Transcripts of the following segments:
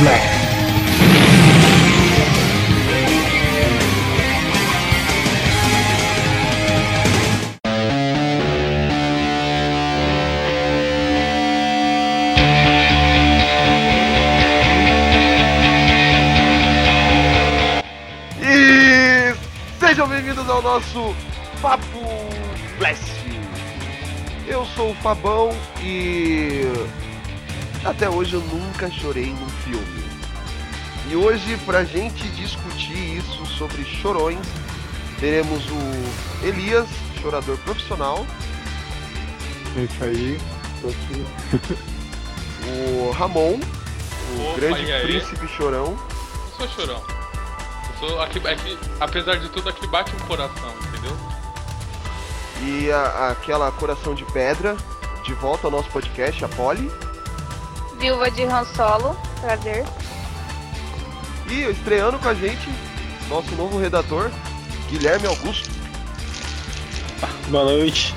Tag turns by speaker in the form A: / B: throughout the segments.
A: Blast.
B: E sejam bem-vindos ao nosso Papo Blast. Eu sou o Fabão e até hoje eu nunca chorei num filme. E hoje, pra gente discutir isso sobre chorões, teremos o Elias, chorador profissional,
C: É isso aí. tô aqui.
B: o Ramon, o
D: Opa,
B: grande príncipe chorão,
D: Eu sou chorão. Eu sou aqui, é que, apesar de tudo, aqui bate um coração, entendeu?
B: e a- aquela coração de pedra, de volta ao nosso podcast, a Polly.
E: Viúva de Han Solo, prazer.
B: E estreando com a gente, nosso novo redator, Guilherme Augusto.
C: Boa noite.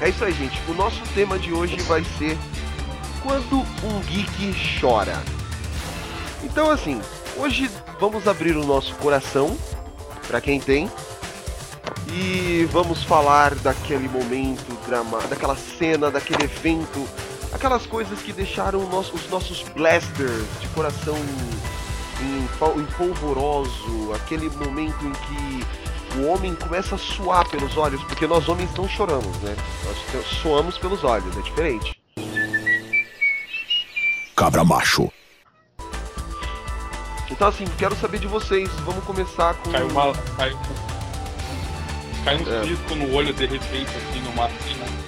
B: É isso aí, gente. O nosso tema de hoje vai ser Quando um geek chora. Então, assim, hoje vamos abrir o nosso coração, pra quem tem, e vamos falar daquele momento drama, daquela cena, daquele evento, aquelas coisas que deixaram nosso- os nossos blasters de coração em, em polvoroso, aquele momento em que o homem começa a suar pelos olhos, porque nós homens não choramos, né? Nós suamos pelos olhos, é diferente.
A: Cabra macho.
B: Então, assim, quero saber de vocês. Vamos começar com.
D: Caiu uma. Caiu, caiu um
B: É.
D: no olho de repente, assim, numa cena.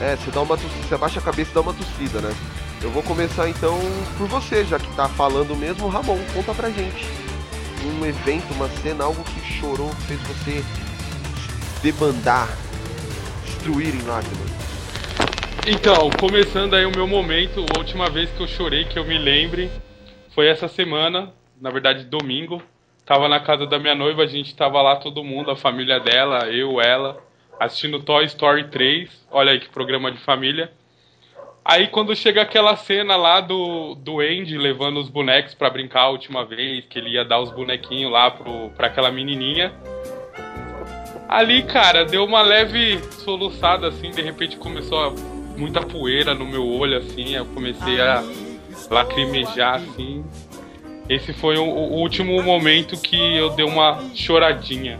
B: É, você dá uma tossida, você abaixa a cabeça e dá uma tossida, né? Eu vou começar então por você, já que tá falando mesmo, Ramon, conta pra gente. Um evento, uma cena, algo que chorou, fez você debandar, destruir em lágrimas.
D: Então, começando aí o meu momento, a última vez que eu chorei, que eu me lembre, foi essa semana, na verdade domingo. Tava na casa da minha noiva, a gente tava lá todo mundo, a família dela, eu, ela, assistindo Toy Story 3. Olha aí que programa de família. Aí quando chega aquela cena lá do, do Andy levando os bonecos pra brincar a última vez, que ele ia dar os bonequinhos lá pro, pra aquela menininha. Ali, cara, deu uma leve soluçada assim, de repente começou muita poeira no meu olho assim, eu comecei a lacrimejar assim. Esse foi o, o último momento que eu dei uma choradinha.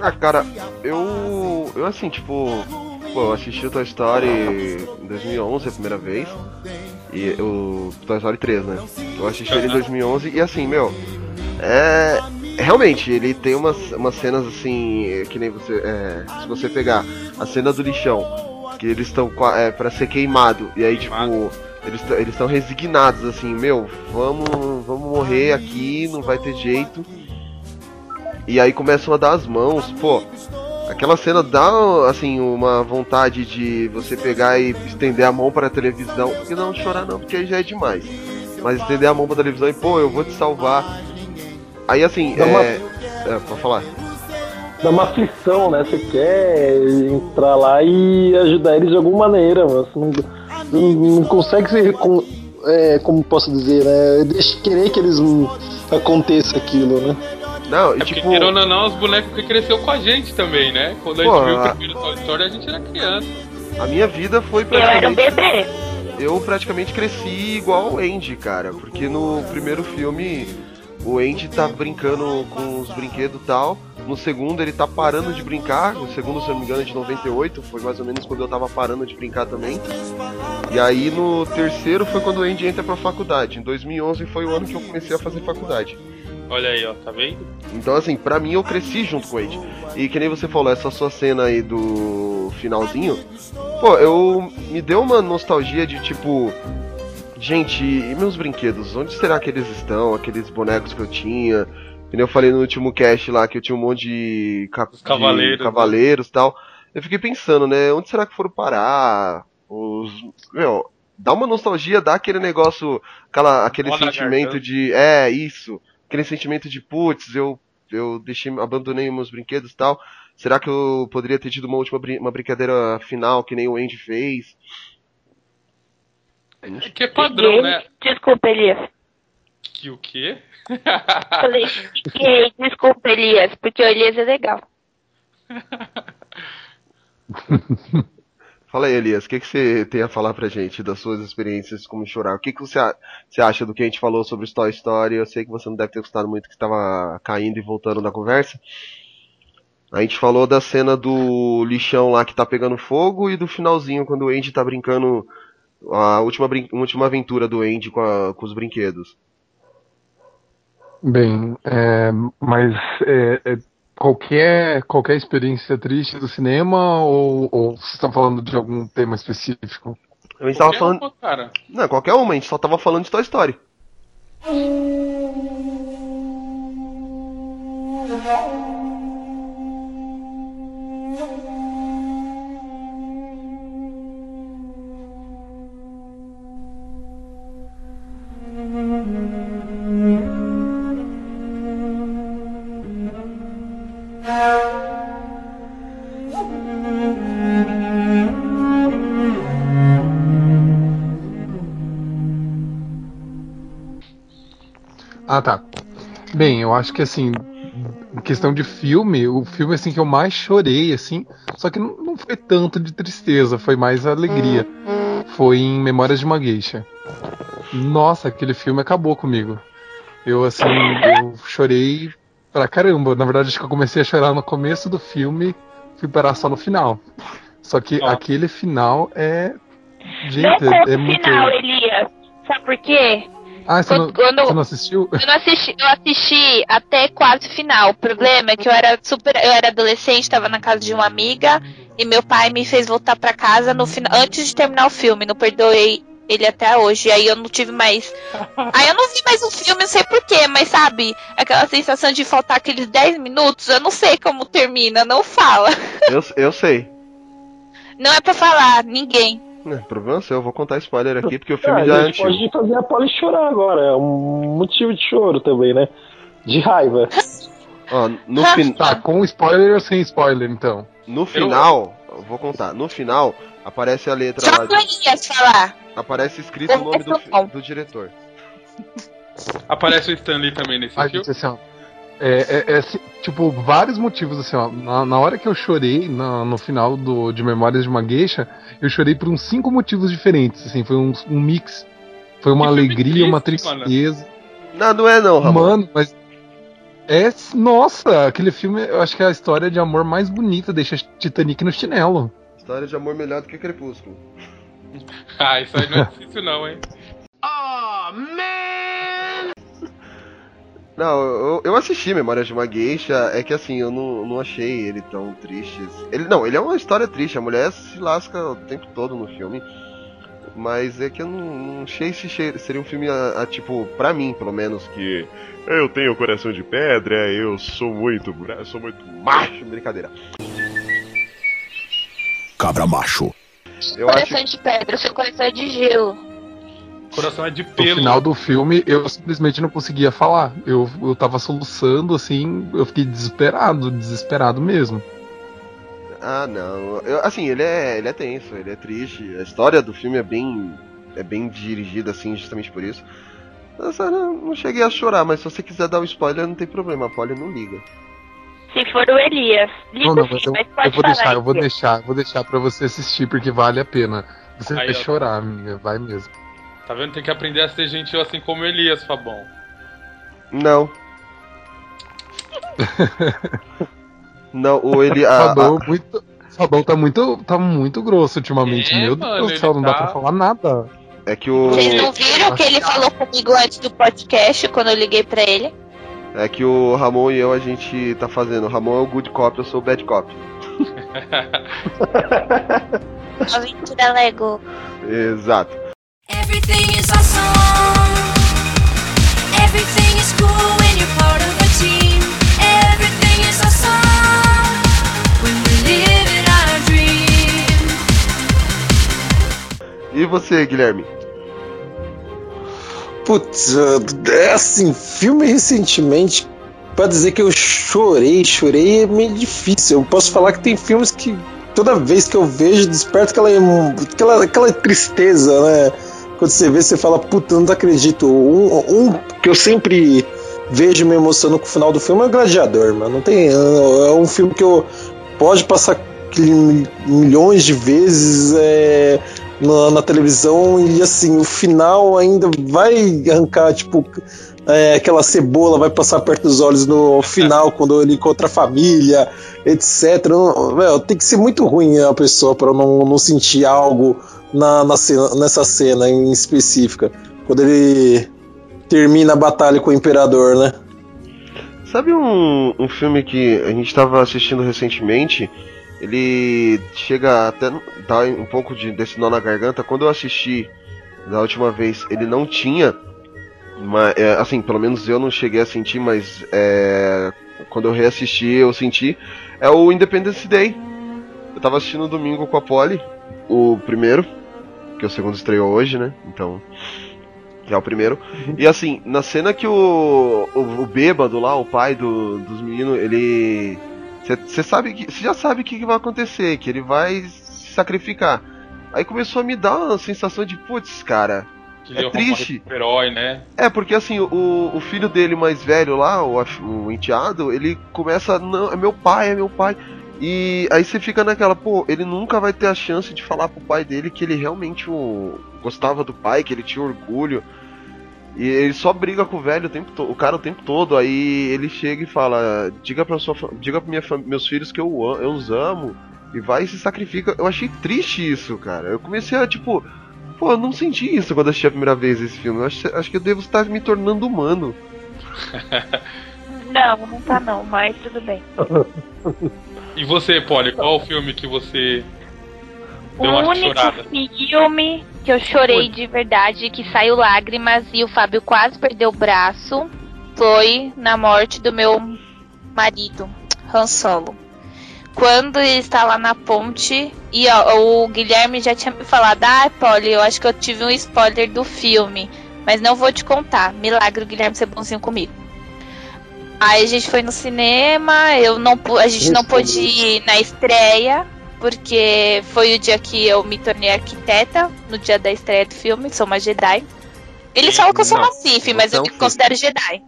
B: Ah, cara, eu. Eu assim, tipo. Pô, eu assisti o Toy Story em 2011 a primeira vez. E o Toy Story 3, né? Eu assisti ele em 2011 e assim, meu. É. Realmente, ele tem umas, umas cenas assim. Que nem você. é, se você pegar a cena do lixão, que eles estão é, pra ser queimado. E aí, tipo. Eles eles estão resignados, assim, meu, vamos, vamos morrer aqui, não vai ter jeito. E aí começam a dar as mãos, pô. Aquela cena dá, assim, uma vontade de você pegar e estender a mão para a televisão. Porque não chorar não, porque aí já é demais. Mas estender a mão para a televisão e, pô, eu vou te salvar. Aí, assim,
C: Dá
B: é...
C: uma-
B: é... Pode falar.
C: Dá uma aflição, né? Você quer entrar lá e ajudar eles de alguma maneira, mas você não, não, não consegue ser. Com, é, como posso dizer, né? Deixa querer que eles aconteça aquilo, né?
B: Não, e
D: É porque,
B: tipo...
D: querendo ou não, os bonecos que cresceu com a gente também, né? Quando a gente
B: Pô,
D: viu o
B: a-
D: primeiro Toy Story, a gente era criança.
B: A minha vida foi
E: Eu era um
B: praticamente...
E: bebê.
B: eu praticamente cresci igual o Andy, cara. Porque no primeiro filme o Andy tá brincando com os brinquedos e tal. No segundo ele tá parando de brincar. No segundo, se eu não me engano, é de 98. Foi mais ou menos quando eu tava parando de brincar também. E aí no terceiro foi quando o Andy entra pra faculdade. Em 2011 foi o ano que eu comecei a fazer faculdade.
D: Olha aí, ó, tá vendo?
B: Então, assim, pra mim eu cresci junto com ele. E que nem você falou, essa sua cena aí do finalzinho, pô, eu me deu uma nostalgia de tipo. Gente, e meus brinquedos? Onde será que eles estão? Aqueles bonecos que eu tinha? Que nem eu falei no último cast lá que eu tinha um monte de, cap...
D: Os cavaleiros,
B: de cavaleiros e tal. Eu fiquei pensando, né? Onde será que foram parar? Os. Meu, dá uma nostalgia, dá aquele negócio, aquela, aquele sentimento de. É, isso. Aquele sentimento de, putz, eu, eu deixei, abandonei meus brinquedos e tal. Será que eu poderia ter tido uma última brin- uma brincadeira final que nem o Andy fez?
D: É que é padrão, né?
E: Desculpa, Elias.
D: Que o quê?
E: Falei, gay, desculpa, Elias, porque o Elias é legal.
B: Fala aí, Elias, o que, que você tem a falar pra gente das suas experiências como chorar? O que, que você, você acha do que a gente falou sobre Toy Story? Eu sei que você não deve ter gostado muito que estava caindo e voltando na conversa. A gente falou da cena do lixão lá que tá pegando fogo e do finalzinho quando o Andy tá brincando a última, brin- última aventura do Andy com, a- com os brinquedos.
A: Bem, é, mas é, é, qualquer, qualquer experiência triste do cinema ou, ou vocês estão falando de algum tema específico?
B: A gente tava
D: Qualquer
B: falando.
D: uma, cara.
B: Não, qualquer uma, a gente só tava falando de Toy Story.
A: Ah, tá. Bem, eu acho que assim, questão de filme, o filme assim que eu mais chorei, assim, só que não, foi tanto de tristeza, foi mais alegria. Foi em Memórias de uma Geisha. Nossa, aquele filme acabou comigo. Eu assim, eu chorei pra caramba. Na verdade, acho que eu comecei a chorar no começo do filme, fui parar só no final. Só que
D: Ó.
A: aquele final é.
E: Não
A: Gente,
E: conta
A: é
E: o
A: muito.
E: final, Elias. Sabe por quê?
A: Ah, você não,
E: Quando- quando-
A: você não assistiu?
E: Eu não assisti, eu assisti até quase o final. O problema é que eu era super, eu era adolescente, tava na casa de uma amiga e meu pai me fez voltar pra casa no final, antes de terminar o filme. Não perdoei ele até hoje. Aí eu não tive mais. Aí eu não vi mais o filme, não sei porquê, mas sabe, aquela sensação de faltar aqueles 10 minutos, eu não sei como termina, não fala.
B: Eu, eu sei.
E: Não é pra falar, ninguém.
B: É, problema seu, eu vou contar spoiler aqui porque o filme
C: Ah,
B: já é
C: a gente
B: antigo.
C: pode fazer a Polly chorar agora. É um motivo de choro também, né? De raiva.
B: Ó, no, fin-
A: Tá, com spoiler ou sem spoiler, então?
B: no final, eu vou contar. No final, aparece a letra
E: Só
B: lá.
E: Elias falar.
B: Aparece escrito o nome do, do diretor.
D: Aparece o Stanley também nesse
A: Ai,
D: filme.
A: gente, assim, ó. É, é- é, assim, tipo, vários motivos, assim, ó. Na, na hora que eu chorei, na- no final do, de Memórias de uma Geisha, eu chorei por uns cinco motivos diferentes, assim, foi um, um mix. Foi uma
D: Que
A: alegria, uma
D: triste, mano.
A: tristeza.
B: Não, não é não, Ramon.
A: Mano, mas. É. Nossa, aquele filme, eu acho que é a história de amor mais bonita, deixa Titanic no chinelo.
B: História de amor melhor do que Crepúsculo.
D: Ah, isso aí não é difícil não, hein?
B: Não, eu, eu assisti Memórias de uma Geisha, é que assim, eu não, não achei ele tão triste. Ele não, ele é uma história triste, a mulher se lasca o tempo todo no filme. Mas é que eu não, não achei se seria um filme, a, a, tipo, pra mim, pelo menos, que eu tenho coração de pedra, eu sou muito, sou muito macho, brincadeira.
F: Cabra macho.
B: Eu acho
E: Coração de pedra, seu coração é de gelo.
D: Coração é de
A: No
D: pelo.
A: final do filme, eu simplesmente não conseguia falar. Eu, eu tava soluçando, assim, eu fiquei desesperado, desesperado mesmo.
B: Ah, não. Eu- assim, ele é, ele é tenso, ele é triste. A história do filme é bem, é bem dirigida, assim, justamente por isso. Eu só não, não cheguei a chorar, mas se você quiser dar um spoiler, não tem problema. A Polly não liga.
E: Se for o Elias. Liga
A: Não, não,
E: sim,
A: mas eu,
E: mas pode
A: eu vou deixar, eu vou
E: Elias.
A: deixar, vou deixar pra você assistir, porque vale a pena. Você
D: Aí,
A: vai
D: ó.
A: chorar, amiga, vai mesmo.
D: Tá vendo? Tem que aprender a ser gentil assim como Elias, Fabão.
B: Não. não, o ele. A,
A: Fabão,
B: a-
A: muito, Fabão tá muito, tá muito grosso ultimamente,
D: É,
A: meu
D: mano,
A: Deus do céu, não dá
D: tá-
A: pra falar nada.
B: é que o.
E: Vocês não viram o que ele falou comigo antes do podcast, quando eu liguei pra ele?
B: É que o Ramon e eu a gente tá fazendo. O Ramon é o good cop, eu sou o bad cop.
E: Aventura Lego.
B: Exato.
G: Everything is awesome. Everything is cool when you're part of a team. Everything is awesome when we live in our dream.
B: E você, Guilherme?
C: Putz, é assim, filme recentemente, pra dizer que eu chorei, chorei é meio difícil. Eu posso falar que tem filmes que toda vez que eu vejo desperta aquela, aquela, aquela tristeza, né? quando você vê, você fala, puta, não acredito. Um, um que eu sempre vejo me emocionando com o final do filme é o Gladiador, mano. Não tem. É um filme que eu pode passar milhões de vezes é, na, na televisão e assim, o final ainda vai arrancar, tipo, é, aquela cebola vai passar perto dos olhos no final, quando ele encontra a família, etc. Não, tem que ser muito ruim a pessoa para não, não sentir algo na, na cena- nessa cena em específica. Quando ele termina a batalha com o Imperador, né?
B: Sabe um, um filme que a gente estava assistindo recentemente? Ele chega até dar um pouco de, desse nó na garganta. Quando eu assisti da última vez, ele não tinha. Mas, é, assim, pelo menos eu não cheguei a sentir, mas é, quando eu reassisti, eu senti. É o Independence Day. Eu tava assistindo no domingo com a Polly, o primeiro, que o segundo estreou hoje, né? Então. Já é o primeiro. E assim, na cena que o, o, o bêbado lá, o pai do, dos meninos, ele. Você sabe que. Você já sabe o que, que vai acontecer, que ele vai se sacrificar. Aí começou a me dar uma sensação de, putz, cara.
D: Que
B: É triste.
D: herói, né?
B: É, porque assim, o, o filho dele mais velho lá, o, o enteado, ele começa, não, é meu pai, é meu pai. E aí você fica naquela, pô, ele nunca vai ter a chance de falar pro pai dele que ele realmente o, gostava do pai, que ele tinha orgulho. E ele só briga com o velho o tempo todo, o cara o tempo todo. Aí ele chega e fala: "Diga para sua, diga para minha meus filhos que eu, eu os amo" e vai e se sacrifica. Eu achei triste isso, cara. Eu comecei a tipo, pô, eu não senti isso quando assisti a primeira vez esse filme. Eu acho, acho que eu devo estar me tornando humano.
E: Não, não tá não, mas tudo bem.
D: E você, Polly, qual o filme que você
E: O
D: deu uma
E: único
D: chorada?
E: filme que eu chorei de verdade, que saiu lágrimas e o Fábio quase perdeu o braço, foi na morte do meu marido, Han Solo. Quando ele está lá na ponte, e ó, o Guilherme já tinha me falado, ah, Polly, eu acho que eu tive um spoiler do filme, mas não vou te contar. Milagre o Guilherme ser bonzinho comigo. Aí a gente foi no cinema, eu não, a gente não pôde ir na estreia, porque foi o dia que eu me tornei arquiteta, no dia da estreia do filme, sou uma Jedi. Eles falam que eu sou uma Sith, mas
B: é
E: eu me considero Jedi.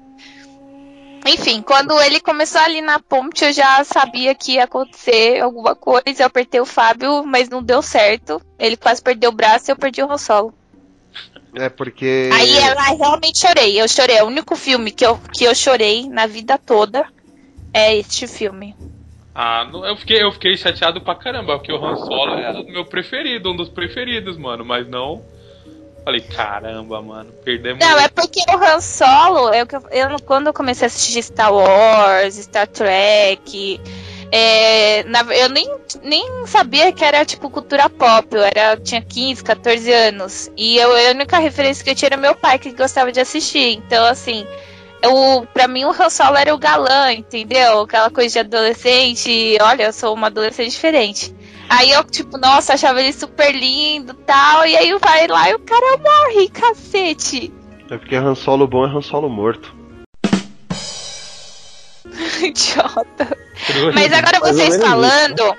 E: Enfim, quando ele começou ali na ponte, eu já sabia que ia acontecer alguma coisa. Eu apertei o Fábio, mas não deu certo. Ele quase perdeu o braço e eu perdi o Han Solo.
B: É porque.
E: Aí ela realmente chorei. Eu chorei. O único filme que eu, que eu chorei na vida toda é este filme.
D: Ah, eu fiquei, eu fiquei chateado pra caramba, porque o Han Solo é o meu preferido, um dos preferidos, mano, mas não. Falei, caramba, mano, perdemos.
E: Não, é porque o Han Solo, eu, eu, quando eu comecei a assistir Star Wars, Star Trek, é, na- eu nem, nem sabia que era tipo cultura pop. Eu era, tinha 15, 14 anos. E eu, a única referência que eu tinha era meu pai que gostava de assistir. Então, assim, eu, pra mim o Han Solo era o galã, entendeu? Aquela coisa de adolescente. Olha, eu sou uma adolescente diferente. Aí eu, tipo, nossa, achava ele super lindo e tal. E aí vai lá e o cara morre, cacete.
B: É porque Han Solo bom é Han Solo morto.
E: Idiota. Mas agora vocês
C: menos
E: falando,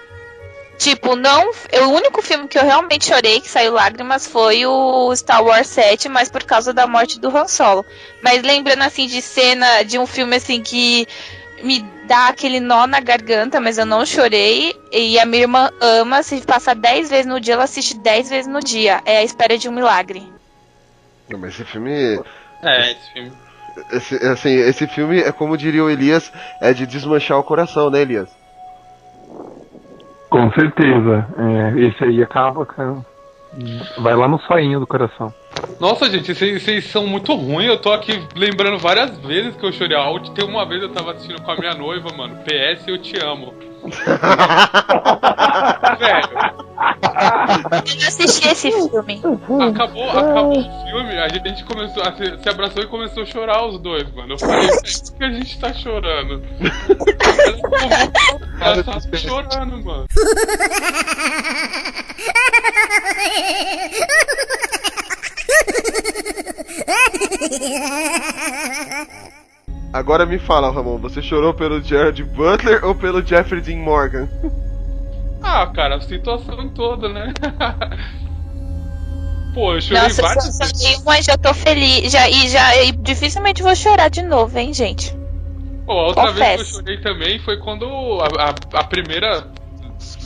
E: tipo, não. O único filme que eu realmente chorei, que saiu lágrimas, foi o Star Wars 7, mas por causa da morte do Han Solo. Mas lembrando assim de cena de um filme assim que me dá aquele nó na garganta, mas eu não chorei. E a minha irmã ama, se passar 10 vezes no dia, ela assiste 10 vezes no dia. É a espera de um milagre.
B: Não, mas esse filme.
D: É, esse filme.
B: Esse, assim, esse filme é como diria o Elias, é de desmanchar o coração, né, Elias?
A: Com certeza. É, esse aí acaba, cara. Vai lá no soinho do coração.
D: Nossa, gente, vocês, são muito ruins. Eu tô aqui lembrando várias vezes que eu chorei. A última- Tem uma vez eu tava assistindo com a minha noiva, mano. PS, eu te amo. Velho,
E: Eu não assisti esse filme.
D: acabou, acabou o filme, a gente começou a se, se abraçou e começou a chorar os dois, mano. Eu falei, "Por que a gente tá chorando? Ela tá chorando, mano.
B: Agora me fala, Ramon, você chorou pelo Jared Butler ou pelo Jeffrey Dean Morgan?
D: Ah, cara, a situação toda, né? Pô, eu chorei
E: Nossa,
D: várias
E: só
D: vezes.
E: uma e já tô feliz. Já, e já e dificilmente vou chorar de novo, hein, gente.
D: Pô, a outra vez que eu
E: Confesso.
D: chorei também foi quando a, a, a primeira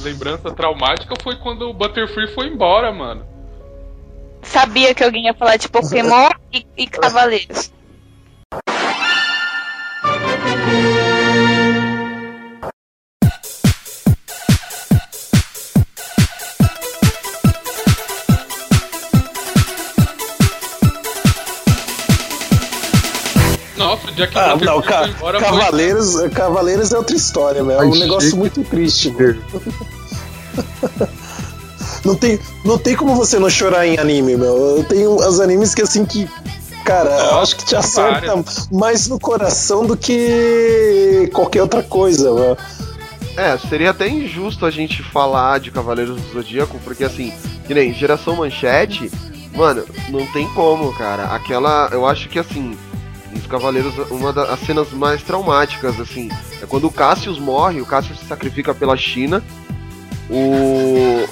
D: lembrança traumática foi quando o Butterfree foi embora, mano.
E: Sabia que alguém ia falar de Pokémon e, e Cavaleiros.
D: Nossa, o dia que o
C: Ah, não, ca
D: embora foi...
C: Cavaleiros, Cavaleiros é outra história, meu. É um negócio muito triste, meu. Não tem, não tem como você não chorar em anime, meu. Eu tenho os animes que assim que. Cara, eu acho que te acerta mais no coração do que qualquer outra coisa, meu.
B: É, seria até injusto a gente falar de Cavaleiros do Zodíaco, porque assim, que nem geração manchete, mano, não tem como, cara. Aquela. Eu acho que assim. Os Cavaleiros, uma das cenas mais traumáticas, assim, é quando o Cassius morre, o Cassius se sacrifica pela China. O.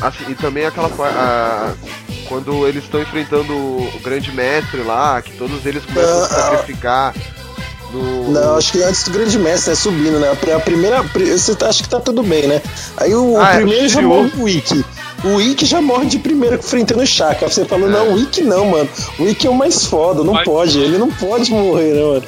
B: assim, e também aquela a- quando eles estão enfrentando o grande mestre lá, que todos eles começam a se sacrificar.
C: Não, acho que antes do grande mestre, né? Subindo, né? A pri- A primeira. pri- Você tá- acha que tá tudo bem, né? Aí o,
B: Ah, é,
C: primeiro já
B: Shiryu.
C: morre o Wiki. O Wiki já morre de primeiro enfrentando o Shaka. Você falou,
B: É.
C: não, o Wiki não, mano. O Wiki é o mais foda, não
D: Mas-
C: pode. Ele não pode morrer, né, mano?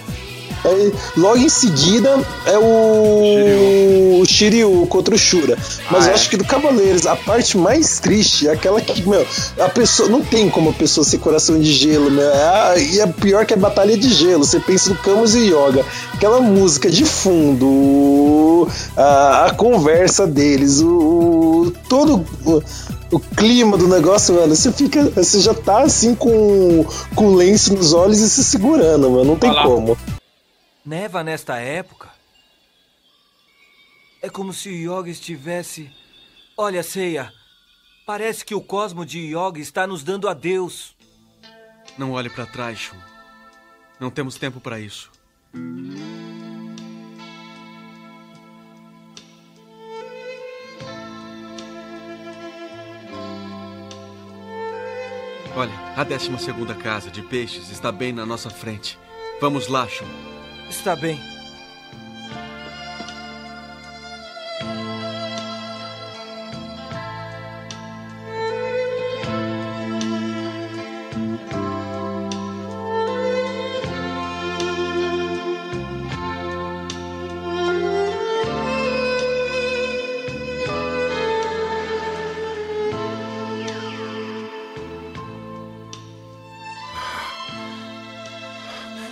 C: Aí, logo em seguida é o Shiryu contra o Shura. Mas
B: Ah,
C: eu
B: é.
C: acho que do Cavaleiros, a parte mais triste é aquela que, meu, a pessoa. Não tem como a pessoa ser coração de gelo, meu. É a- e é pior que a batalha de gelo. Você pensa no Camus e Yoga. Aquela música de fundo, a, a conversa deles, o, o- todo. O, o clima do negócio, mano, você fica. Você já tá assim com, com lenço nos olhos e se segurando, mano. Não tem
D: Olha lá.
C: como.
F: Neva nesta época? É como se o Yoga estivesse. Olha, Seiya. Parece que o cosmo de Yoga está nos dando adeus.
H: Não olhe pra trás, Shun. Não temos tempo pra isso. Olha, a 12 segunda casa de peixes está bem na nossa frente. Vamos lá, Shun.
F: Está bem.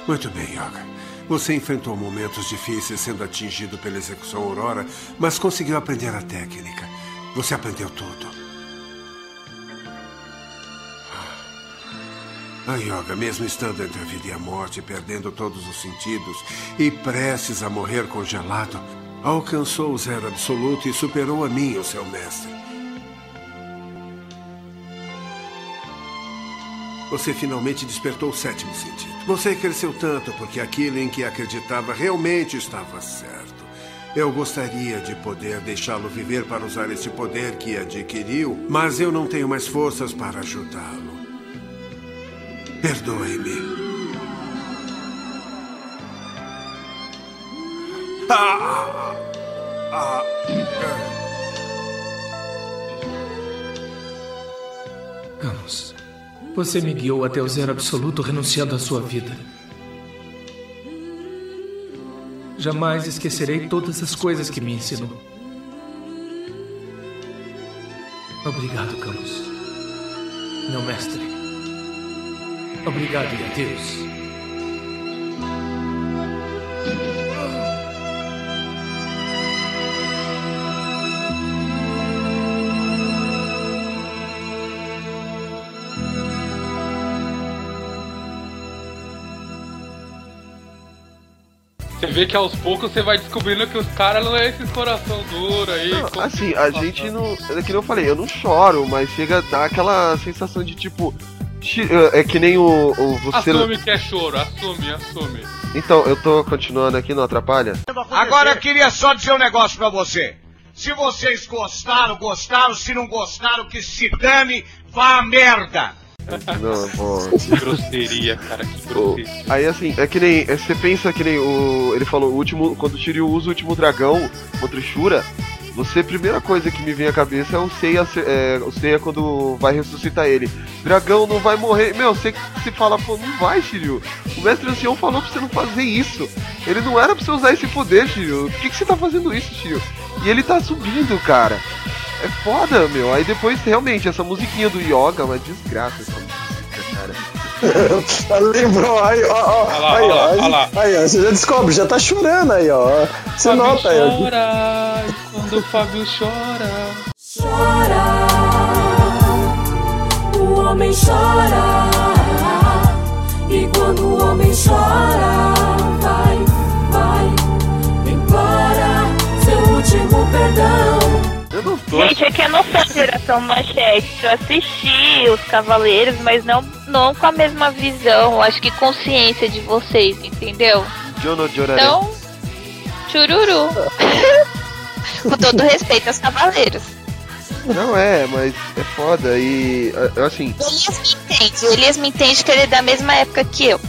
I: Muito bem, Yoga. Você enfrentou momentos difíceis sendo atingido pela execução Aurora, mas conseguiu aprender a técnica. Você aprendeu tudo. A Yoga, mesmo estando entre a vida e a morte, perdendo todos os sentidos e prestes a morrer congelado, alcançou o zero absoluto e superou a mim, o seu mestre. Você finalmente despertou o sétimo sentido. Você cresceu tanto porque aquilo em que acreditava realmente estava certo. Eu gostaria de poder deixá-lo viver para usar esse poder que adquiriu, mas eu não tenho mais forças para ajudá-lo. Perdoe-me. Ah! Ah!
J: Camus, você me guiou até o zero absoluto renunciando à sua vida. Jamais esquecerei todas as coisas que me ensinou. Obrigado, Camus. Meu mestre. Obrigado e adeus.
D: Vê que aos poucos você vai descobrindo que os caras não é esses coração duro aí.
B: Não, assim, a gente não. É que nem eu falei, eu não choro, mas chega a dar aquela sensação de tipo. chi- É que nem o, o você.
D: Assume que é choro, assume, assume.
B: Então, eu tô continuando aqui, não atrapalha?
K: Agora eu queria só dizer um negócio pra você. Se vocês gostaram, gostaram. Se não gostaram, que se dane, vá a merda.
B: Não, pô.
D: Que grosseria, cara, que grosseria.
B: Aí assim, é que nem. é, Você pensa que nem o. Ele falou, o último. Quando o Shiryu usa o último dragão contra o Shura, você, a primeira coisa que me vem à cabeça é o Seiya, se- é, o Seiya quando vai ressuscitar ele. Dragão não vai morrer. Meu, você, você fala, pô, não vai, Shiryu. O mestre ancião falou pra você não fazer isso. Ele não era pra você usar esse poder, Shiryu. Por que, que você tá fazendo isso, Shiryu? E ele tá subindo, cara. É foda, meu. Aí depois, realmente, essa musiquinha do Yoga, uma desgraça essa música, cara.
C: Lembrou, aí, ó, ó,
D: Olha lá,
C: aí,
D: olha
C: ó,
D: lá,
C: aí,
D: olha lá.
C: aí, ó, você já descobre, já tá chorando aí, ó. Você
D: Fábio
C: nota aí. ó.
D: chora, quando o Fábio chora.
G: Chora, o homem chora. E quando o homem chora, vai, vai, implora seu último perdão.
B: Eu não tô.
E: Gente, é que eu não sou geração manchete. Eu assisti os Cavaleiros, mas não, não com a mesma visão. Acho que consciência de vocês, entendeu?
B: Jono.
E: Então, chururu. com todo respeito aos Cavaleiros.
B: Não é, mas é foda e assim,
E: Elias me entende. O Elias me entende que ele é da mesma época que eu.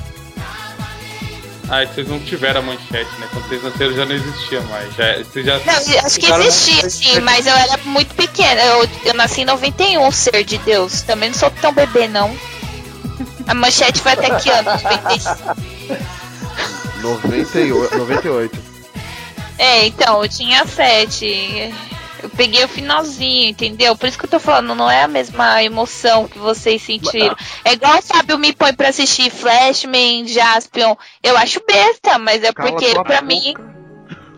D: Ah, vocês não tiveram a manchete, né? Quando vocês nasceram já não existia mais. Já, vocês já
E: Não, acho que existia, sim, mas eu era muito pequena. Eu, eu nasci em 91, ser de Deus. Também não sou tão bebê, não. A manchete foi até que ano? 95.
B: 98, 98.
E: É, então, eu tinha sete. Eu peguei o finalzinho, entendeu? Por isso que eu tô falando, não é a mesma emoção que vocês sentiram. É igual o Fábio me põe pra assistir Flashman, Jaspion. Eu acho besta, mas é
B: Cala
E: porque pra
B: boca.
E: mim.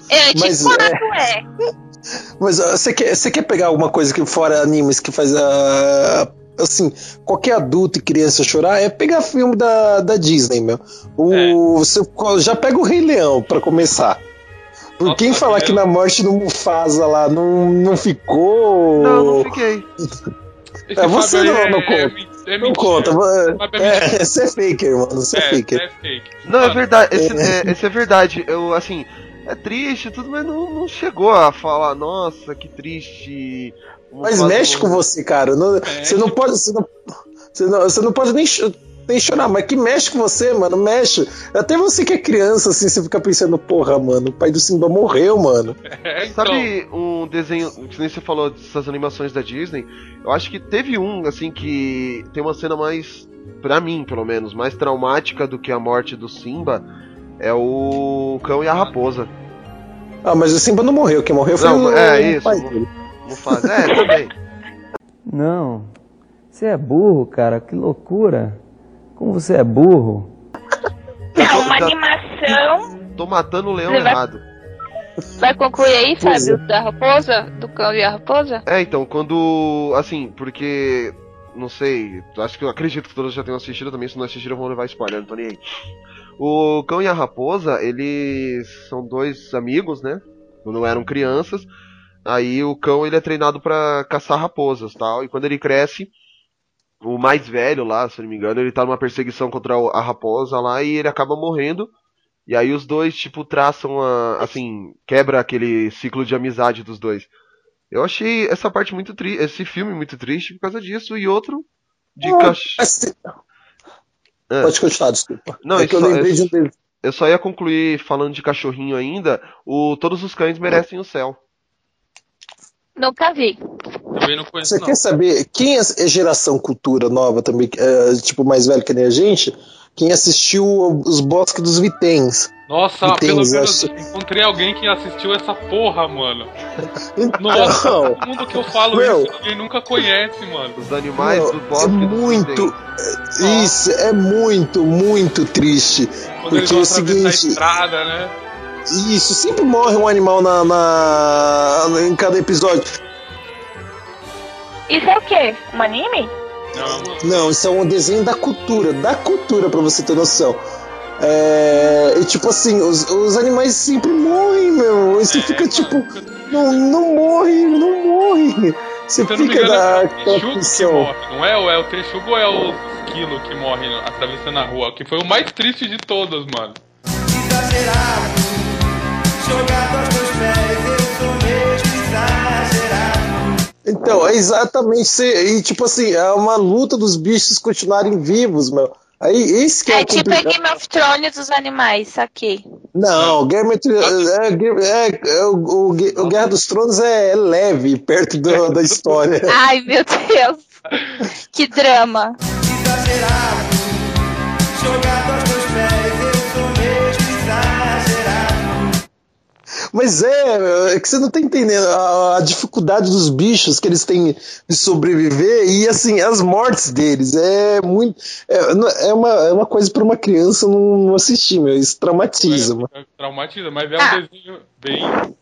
E: É
C: Mas,
E: antiquado, é.
C: Mas você quer, você quer pegar alguma coisa que fora animes que faz a. Assim, qualquer adulto e criança chorar é pegar filme da, da Disney, meu. O, você já pega o Rei Leão pra começar. Por
D: Nossa,
C: quem falar que na morte do Mufasa lá não, não ficou.
B: Não, não fiquei.
D: Esse
C: É, você
D: Fábio
C: não- não
D: é,
C: conta.
D: men- é
C: Não conta.
D: é.
C: É, você é faker, mano. Você é,
D: É,
C: faker.
D: é fake.
B: Não, é verdade, esse é, esse é verdade. Eu, assim, é triste tudo, mas não, não chegou a falar, nossa, que triste.
C: Mas mexe com
B: morreu."
C: você, cara. Não- você não pode. Você não, você não, você não pode nem, chorar, mas que mexe com você, mano. Mexe. Até você que é criança, assim, você fica pensando, porra, mano, o pai do Simba morreu, mano.
D: É, então,
B: Sabe um desenho, que nem você falou dessas animações da Disney? Eu acho que teve um, assim, que tem uma cena mais, pra mim, pelo menos, mais traumática do que a morte do Simba. É o Cão e a Raposa.
C: Ah, mas o Simba não morreu. Quem morreu foi
B: Não,
C: o,
B: é
C: o
B: isso.
C: pai dele.
B: É, também.
L: Não. Você é burro, cara. Que loucura. Como você é burro.
E: É uma
B: Já-
E: animação.
B: Tô matando o leão
E: vai-
B: errado.
E: Vai concluir aí,
C: Pois
E: Fábio, da raposa? Do cão e a raposa?
B: É, então, quando. Assim, porque. Não sei, acho que eu acredito que todos já tenham assistido também. Se não assistiram, vão levar spoiler, não tô nem aí. O cão e a raposa, eles são dois amigos, né? Quando eram crianças. Aí o cão ele é treinado pra caçar raposas tal. E quando ele cresce, o mais velho lá, se eu não me engano, ele tá numa perseguição contra a raposa lá e ele acaba morrendo. E aí os dois, tipo, traçam a. Assim, quebra aquele ciclo de amizade dos dois. Eu achei essa parte muito triste, esse filme muito triste por causa disso, e outro de
C: Ah,
B: cach...
C: mas-
B: Ah.
C: Pode continuar, desculpa.
B: Não,
C: é
B: isso
C: que eu
B: só-
C: lembrei
B: é-
C: de um deles.
B: Eu só ia concluir falando de cachorrinho ainda, o Todos os Cães Merecem o Céu.
E: Nunca vi.
D: também não conheço,
C: Você
D: não.
C: quer saber quem é é geração cultura nova também, é, tipo mais velho que nem a gente? Quem assistiu os Bosques dos Vitens.
D: Nossa,
C: Vitens,
D: pelo menos
C: acho-
D: encontrei alguém que assistiu essa porra, mano.
C: Então,
D: Nossa, todo mundo que eu falo
C: Meu.
D: isso, ninguém nunca conhece, mano.
B: Os animais
C: Meu,
B: do
C: é
B: bosque dos
C: muito.
B: Vitens.
C: Isso, é muito, muito triste.
D: Quando eles
C: Porque
D: vão
C: é o seguinte.
D: estrada, né?
C: Isso, sempre morre um animal na, na- em cada episódio.
E: Isso é o quê? Um anime?
D: Não,
C: Não, isso é um desenho da cultura, da cultura, pra você ter noção. É, e tipo assim, os, os animais sempre morrem, meu. E você
D: É,
C: fica
D: mano.
C: tipo, não, não morre, não morre. Você fica
D: engano,
C: na
D: é o Texugo que morre, não é? Ou é o Texugo ou é o Esquilo que morre atravessando a rua? Que foi o mais triste de todos, mano.
K: Exagerado,
C: Então, é exatamente. E tipo assim, é uma luta dos bichos continuarem vivos, meu. Aí, esse que é,
E: É
C: o
E: tipo a
C: complicado.
E: Game of Thrones dos animais, saquei.
C: Não, Game of Thrones- é, é, é, o, o, o Guerra dos Tronos é, leve perto do- da história.
E: Ai, meu Deus. Que drama.
M: Jogado aos
C: Mas é, é que você não tá entendendo a, a dificuldade dos bichos que eles têm de sobreviver e assim, as mortes deles. É muito. É, é, uma, é uma coisa pra uma criança não, não assistir, meu. Isso traumatiza, mano.
D: Traumatiza, mas é
E: Ah.
D: um desenho bem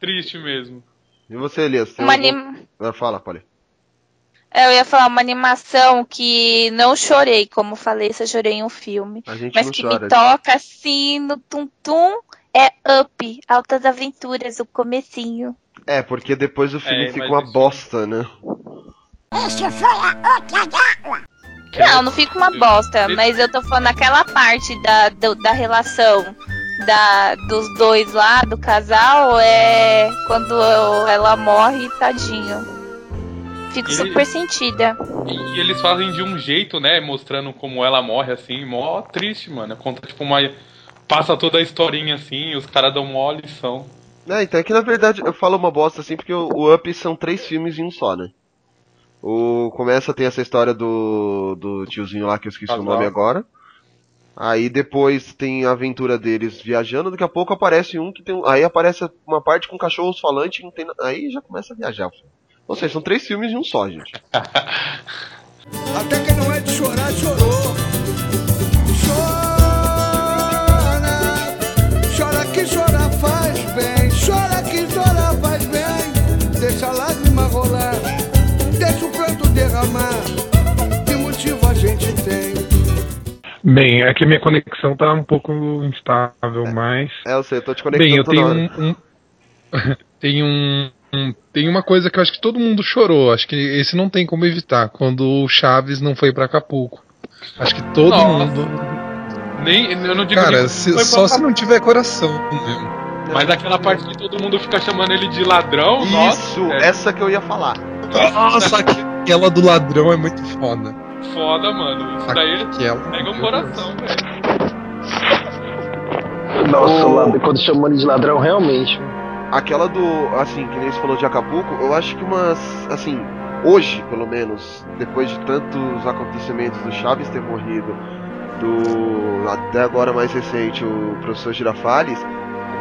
D: triste mesmo.
B: E você, Elias?
E: Uma anim-
B: Ah, Fala, Polly.
E: Eu ia falar uma animação que não chorei, como falei, se eu chorei em um filme.
B: A gente
E: Mas
B: não
E: que
B: chora.
E: me toca assim no tum-tum é Up, Altas Aventuras, o comecinho.
B: É, porque depois o filme
D: É,
B: fica uma
D: isso-
B: bosta, né?
E: Este foi a outra Não, não fica uma bosta, mas eu tô falando aquela parte da, do- da relação da, dos dois lá, do casal, é quando eu- ela morre, tadinho. Fico
D: Ele-
E: super sentida.
D: E eles fazem de um jeito, né? Mostrando como ela morre assim, mó triste, mano. Conta tipo uma. Passa toda a historinha assim, os caras dão mó lição.
B: É, então é que na verdade eu falo uma bosta assim porque o, o Up são três filmes em um só, né? O começa tem essa história do, do tiozinho lá que eu esqueci o
D: Casal.
B: nome agora. Aí depois tem a aventura deles viajando, daqui a pouco aparece um que tem um- aí aparece uma parte com cachorros falantes, não tem aí já começa a viajar. o. Ou seja, são três filmes em um só, gente.
M: Até quem não é de chorar, chorou. Bem,
A: é que minha conexão tá um pouco instável, mas.
B: É, eu sei, eu tô te conectando
A: Bem, eu tenho um, um- tem um, um- tem uma coisa que eu acho que todo mundo chorou. Acho que esse não tem como evitar. Quando o Chaves não foi pra Acapulco. Acho que todo
D: Nossa.
A: mundo.
D: Nem, eu não digo
A: Cara,
D: nem
A: se- só
D: pra-
A: se não tiver coração mesmo.
D: Mas aquela parte que todo mundo fica chamando ele de ladrão,
B: Isso,
D: nossa. É
B: essa que eu ia falar.
A: Nossa, aquela do ladrão é muito foda.
D: foda, mano. Isso daí
A: Aquela.
D: pega o coração, velho.
C: Nossa, lad- quando chamam ele de ladrão, realmente.
B: Aquela do, assim, que nem você falou de Acapulco, eu acho que umas, assim, hoje, pelo menos, depois de tantos acontecimentos do Chaves ter morrido, do, até agora mais recente, o professor Girafales,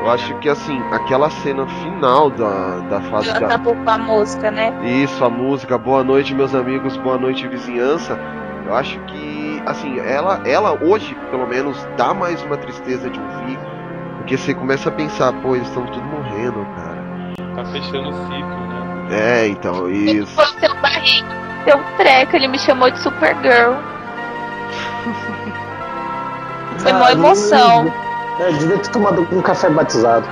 B: eu acho que, assim, aquela cena final da, da fase da...
E: Acabou com a música, né?
B: Isso, a música Boa Noite, meus amigos, Boa Noite, vizinhança, eu acho que, assim, ela, ela hoje, pelo menos, dá mais uma tristeza de ouvir, porque você começa a pensar, pô, eles estão tudo morrendo, cara.
D: Tá fechando o ciclo, né?
B: É, então, isso.
E: Foi seu barriga, seu treco, ele me chamou de Supergirl. Foi uma emoção.
C: É, devia ter tomado um café batizado.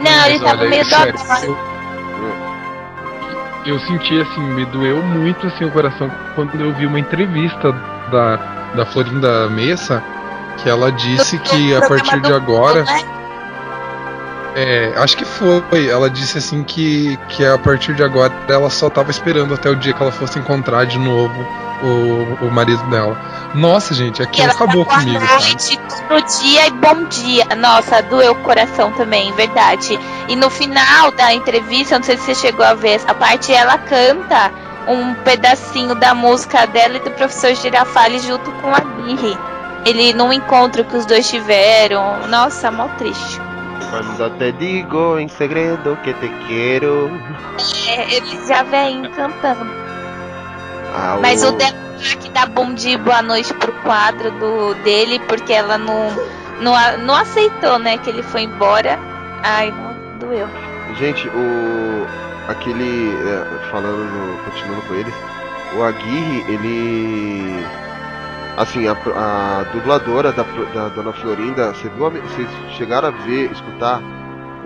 E: Não, ele tava meio dodói.
A: eu, eu senti assim, me doeu muito assim o coração quando eu vi uma entrevista da, da Florinda Messa que ela disse que a partir de agora. É, acho que foi. Ela disse assim que, que a partir de agora ela só tava esperando até o dia que ela fosse encontrar de novo o, o marido dela. Nossa, gente, aquilo
E: ela
A: acabou
E: tá boa
A: comigo,
E: noite, todo dia e bom dia. Nossa, doeu o coração também, verdade. E no final da entrevista, não sei se você chegou a ver essa parte, ela canta um pedacinho da música dela e do professor Girafales junto com a Guirre. Ele num encontro que os dois tiveram. Nossa, mal triste.
B: Quando te digo em segredo que te quero.
E: É, eles já vêm cantando.
B: Ah,
E: Mas o é que dá bom dia e boa noite pro quadro do, dele, porque ela não, não, não aceitou, né, que ele foi embora. Ai, não, doeu.
B: Gente, o. Aquele. é, falando, continuando com eles, o Aguirre, ele. Assim, a, a dubladora da, da Dona Florinda, você viu a- vocês chegaram a ver, escutar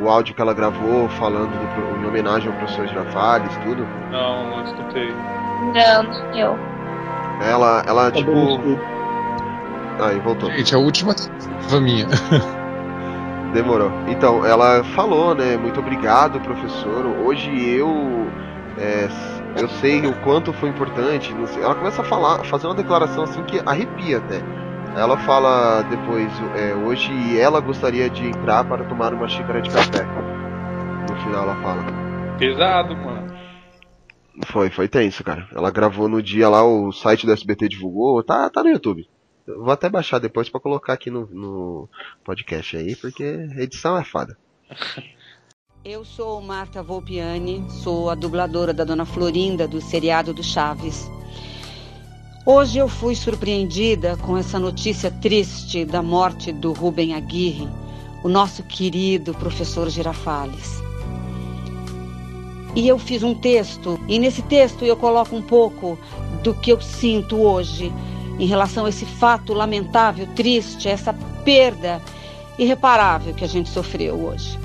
B: o áudio que ela gravou falando do em homenagem ao professor Girafales, tudo?
D: Não, não escutei.
E: Não, não eu.
B: Ela, ela tipo. Aí, voltou.
A: Gente, a última minha.
B: Demorou. Então, ela falou, né? Muito obrigado, professor. Hoje eu. é, eu sei o quanto foi importante. Ela começa a falar, a fazer uma declaração assim que arrepia até. Ela fala depois, é, hoje ela gostaria de entrar para tomar uma xícara de café. No final ela fala.
D: Pesado, mano.
B: Foi, foi tenso, cara. Ela gravou no dia lá, o site do SBT divulgou, tá, tá no YouTube. Eu vou até baixar depois pra colocar aqui no, no podcast aí, porque edição é foda.
N: Eu sou Marta Volpiani, sou a dubladora da Dona Florinda do seriado do Chaves. Hoje eu fui surpreendida com essa notícia triste da morte do Rubem Aguirre, o nosso querido professor Girafales. E eu fiz um texto, e nesse texto eu coloco um pouco do que eu sinto hoje em relação a esse fato lamentável, triste, essa perda irreparável que a gente sofreu hoje.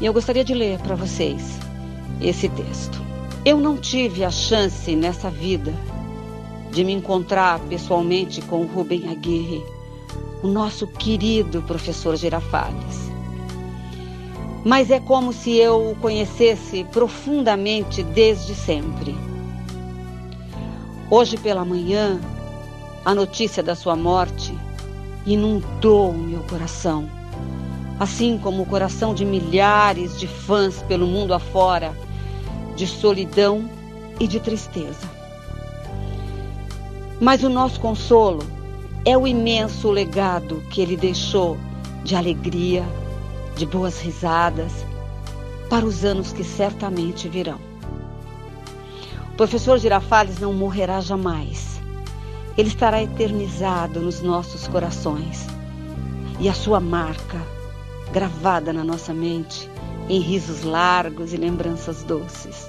N: E eu gostaria de ler para vocês esse texto. Eu não tive a chance nessa vida de me encontrar pessoalmente com o Rubem Aguirre, o nosso querido professor Girafales. Mas é como se eu o conhecesse profundamente desde sempre. Hoje pela manhã, a notícia da sua morte inundou o meu coração, assim como o coração de milhares de fãs pelo mundo afora, de solidão e de tristeza. Mas o nosso consolo é o imenso legado que ele deixou de alegria, de boas risadas, para os anos que certamente virão. O professor Girafales não morrerá jamais. Ele estará eternizado nos nossos corações. E a sua marca, gravada na nossa mente, em risos largos e lembranças doces.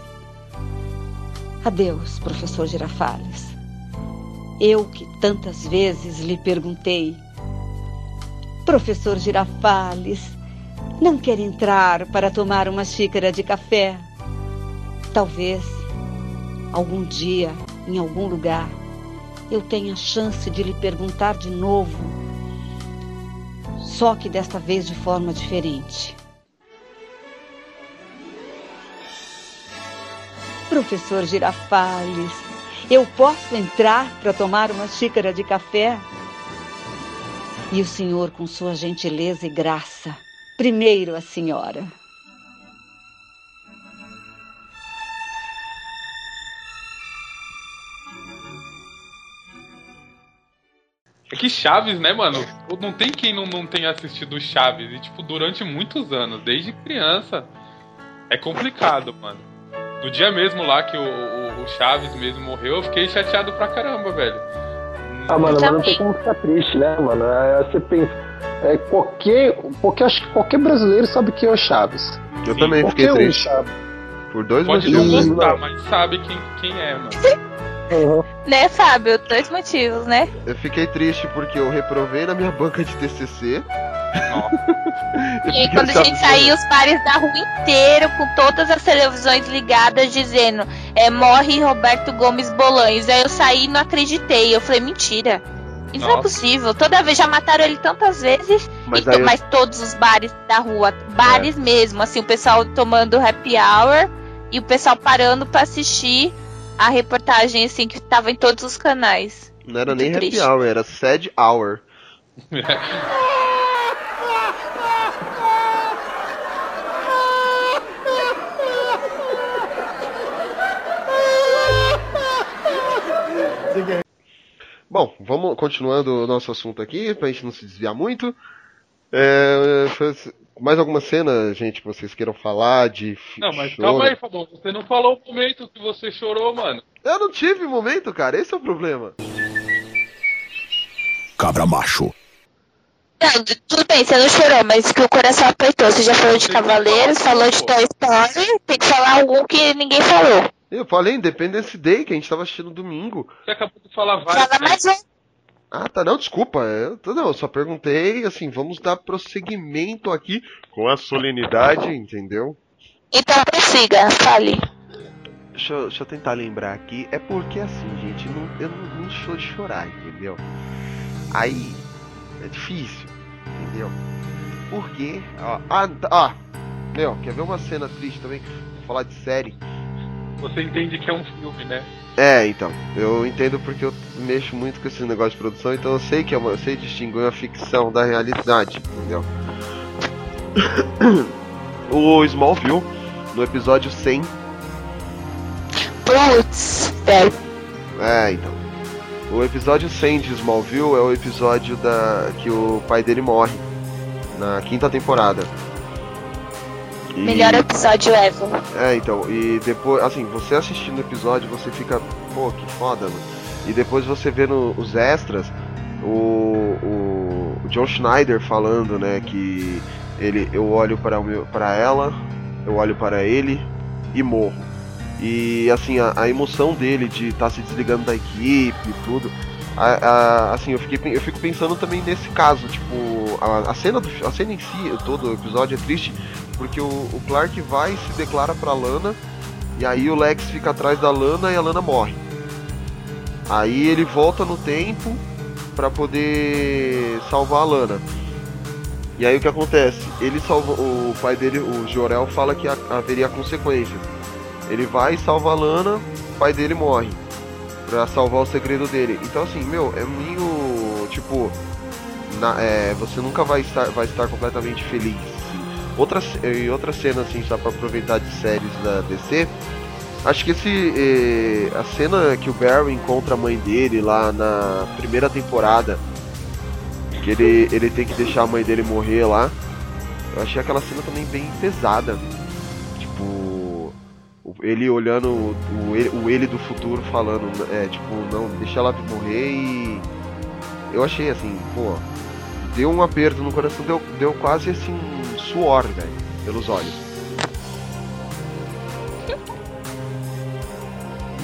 N: Adeus, professor Girafales. Eu que tantas vezes lhe perguntei: Professor Girafales, não quer entrar para tomar uma xícara de café? Talvez, algum dia, em algum lugar, eu tenha a chance de lhe perguntar de novo, só que desta vez de forma diferente. Professor Girafales, eu posso entrar para tomar uma xícara de café? E o senhor, com sua gentileza e graça, primeiro a senhora.
D: É que Chaves, né, mano? Não tem quem não, não tenha assistido Chaves. E, tipo, durante muitos anos, desde criança. É complicado, mano. No dia mesmo lá que o, o, o Chaves mesmo morreu, eu fiquei chateado pra caramba, velho.
C: Ah, mano, mas não tem como ficar triste, né, mano? É, você pensa. É, qualquer. Porque acho que qualquer brasileiro sabe quem é o Chaves.
B: Eu também fiquei
C: um
B: triste.
C: sabe.
B: Por dois
D: Pode não
B: motivos.
D: gostar, mas sabe quem, quem é, mano.
E: Né, Fábio? Dois motivos, né?
B: Eu fiquei triste porque eu reprovei na minha banca de TCC.
E: E aí,
B: fiquei
E: quando a gente saía, os pares da rua inteiro, com todas as televisões ligadas, dizendo: é, morre Roberto Gomes Bolanhos. Aí eu saí e não acreditei. Eu falei: mentira. Isso não é
B: Nossa.
E: possível. Toda vez já mataram ele tantas vezes.
B: Mas
E: e to-
B: aí eu-
E: mas todos os bares da rua, bares mesmo, assim, o pessoal tomando happy hour e o pessoal parando pra assistir a reportagem, assim, que tava em todos os canais.
B: Não era
E: Muito
B: nem
E: triste.
B: happy hour, era sad hour. Bom, vamos continuando o nosso assunto aqui, pra gente não se desviar muito. É, mais alguma cena, gente, que vocês queiram falar de
D: Não, mas
B: choro?
D: calma aí, Fabão. Você não falou o momento que você chorou, mano.
B: Eu não tive momento, cara, esse é o problema.
O: Cabra macho.
E: Não, tudo bem, você não chorou, mas que o coração apertou. Você já falou de Cavaleiros, falou de Toy Story, tem que falar algum que ninguém falou.
B: Eu falei Independence Day, que a gente tava assistindo domingo.
D: Você acabou de falar vários.
E: Fala mais um.
B: Ah, tá, não, desculpa. Eu, tô- não, eu só perguntei, assim, vamos dar prosseguimento aqui com a solenidade, entendeu?
E: Então prossiga, fale.
B: Deixa eu, deixa eu tentar lembrar aqui. É porque, assim, gente, não, eu não, não sou de chorar, entendeu? Aí, é difícil, entendeu? porque. Ah, ah, tá- ah, meu, quer ver uma cena triste também? Vou falar de série.
D: Você entende que é um filme, né?
B: É, então. Eu entendo porque eu mexo muito com esse negócio de produção, então eu sei que é uma, eu sei distinguir a ficção da realidade, entendeu? o Smallville, no episódio 100.
E: Putz, velho.
B: É, então. O episódio 100 de Smallville é o episódio da que o pai dele morre na quinta temporada. E-
E: Melhor episódio ever.
B: É, então, e depois, assim, você assistindo o episódio, você fica, pô, que foda, mano. E depois você vê no, os extras o, o, o John Schneider falando, né, que ele, eu olho para, o meu, para ela, eu olho para ele e morro. E assim, a, a emoção dele de estar se desligando da equipe e tudo. a- a- assim, eu, fiquei, eu fico pensando também nesse caso, tipo, a, a cena do, a cena em si, todo o episódio é triste, porque o, o Clark vai e se declara pra Lana, e aí o Lex fica atrás da Lana e a Lana morre. Aí ele volta no tempo pra poder salvar a Lana. E aí o que acontece? Ele salva o pai dele, o Jorel, fala que ha- haveria consequências. Ele vai e salva a Lana, o pai dele morre. Pra salvar o segredo dele. Então assim, meu, é meio. Tipo. na- é, você nunca vai estar, vai estar completamente feliz. Outra, e outra cena, assim, só pra aproveitar de séries da DC. Acho que esse. eh, a cena que o Barry encontra a mãe dele lá na primeira temporada. Que ele, ele tem que deixar a mãe dele morrer lá. Eu achei aquela cena também bem pesada. Tipo. Ele olhando o, o ele, o ele do futuro falando, é, tipo, não, deixa ela morrer e. Eu achei assim, pô. Deu um aperto no coração, deu, deu quase assim, suor, velho, pelos olhos.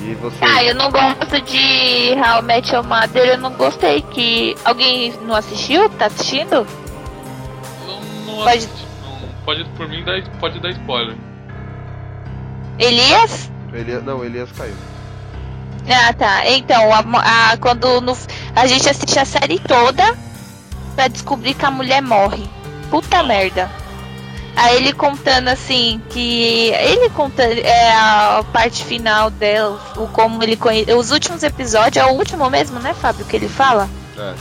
B: E você.
E: Ah, eu não gosto de How I Met Your Mother, eu não gostei que... Alguém não assistiu? Tá assistindo?
D: Não
E: Pode-
D: assisti, não. Pode, por mim, dar, pode dar spoiler.
E: Elias?
B: Elias, não, Elias caiu.
E: Ah, tá. Então, a, a- quando no- a gente assiste a série toda pra descobrir que a mulher morre. Puta merda. Aí ele contando assim que ele contando é a parte final dela, o como ele conhece, os últimos episódios é o último mesmo, né, Fábio, que ele fala?
B: É.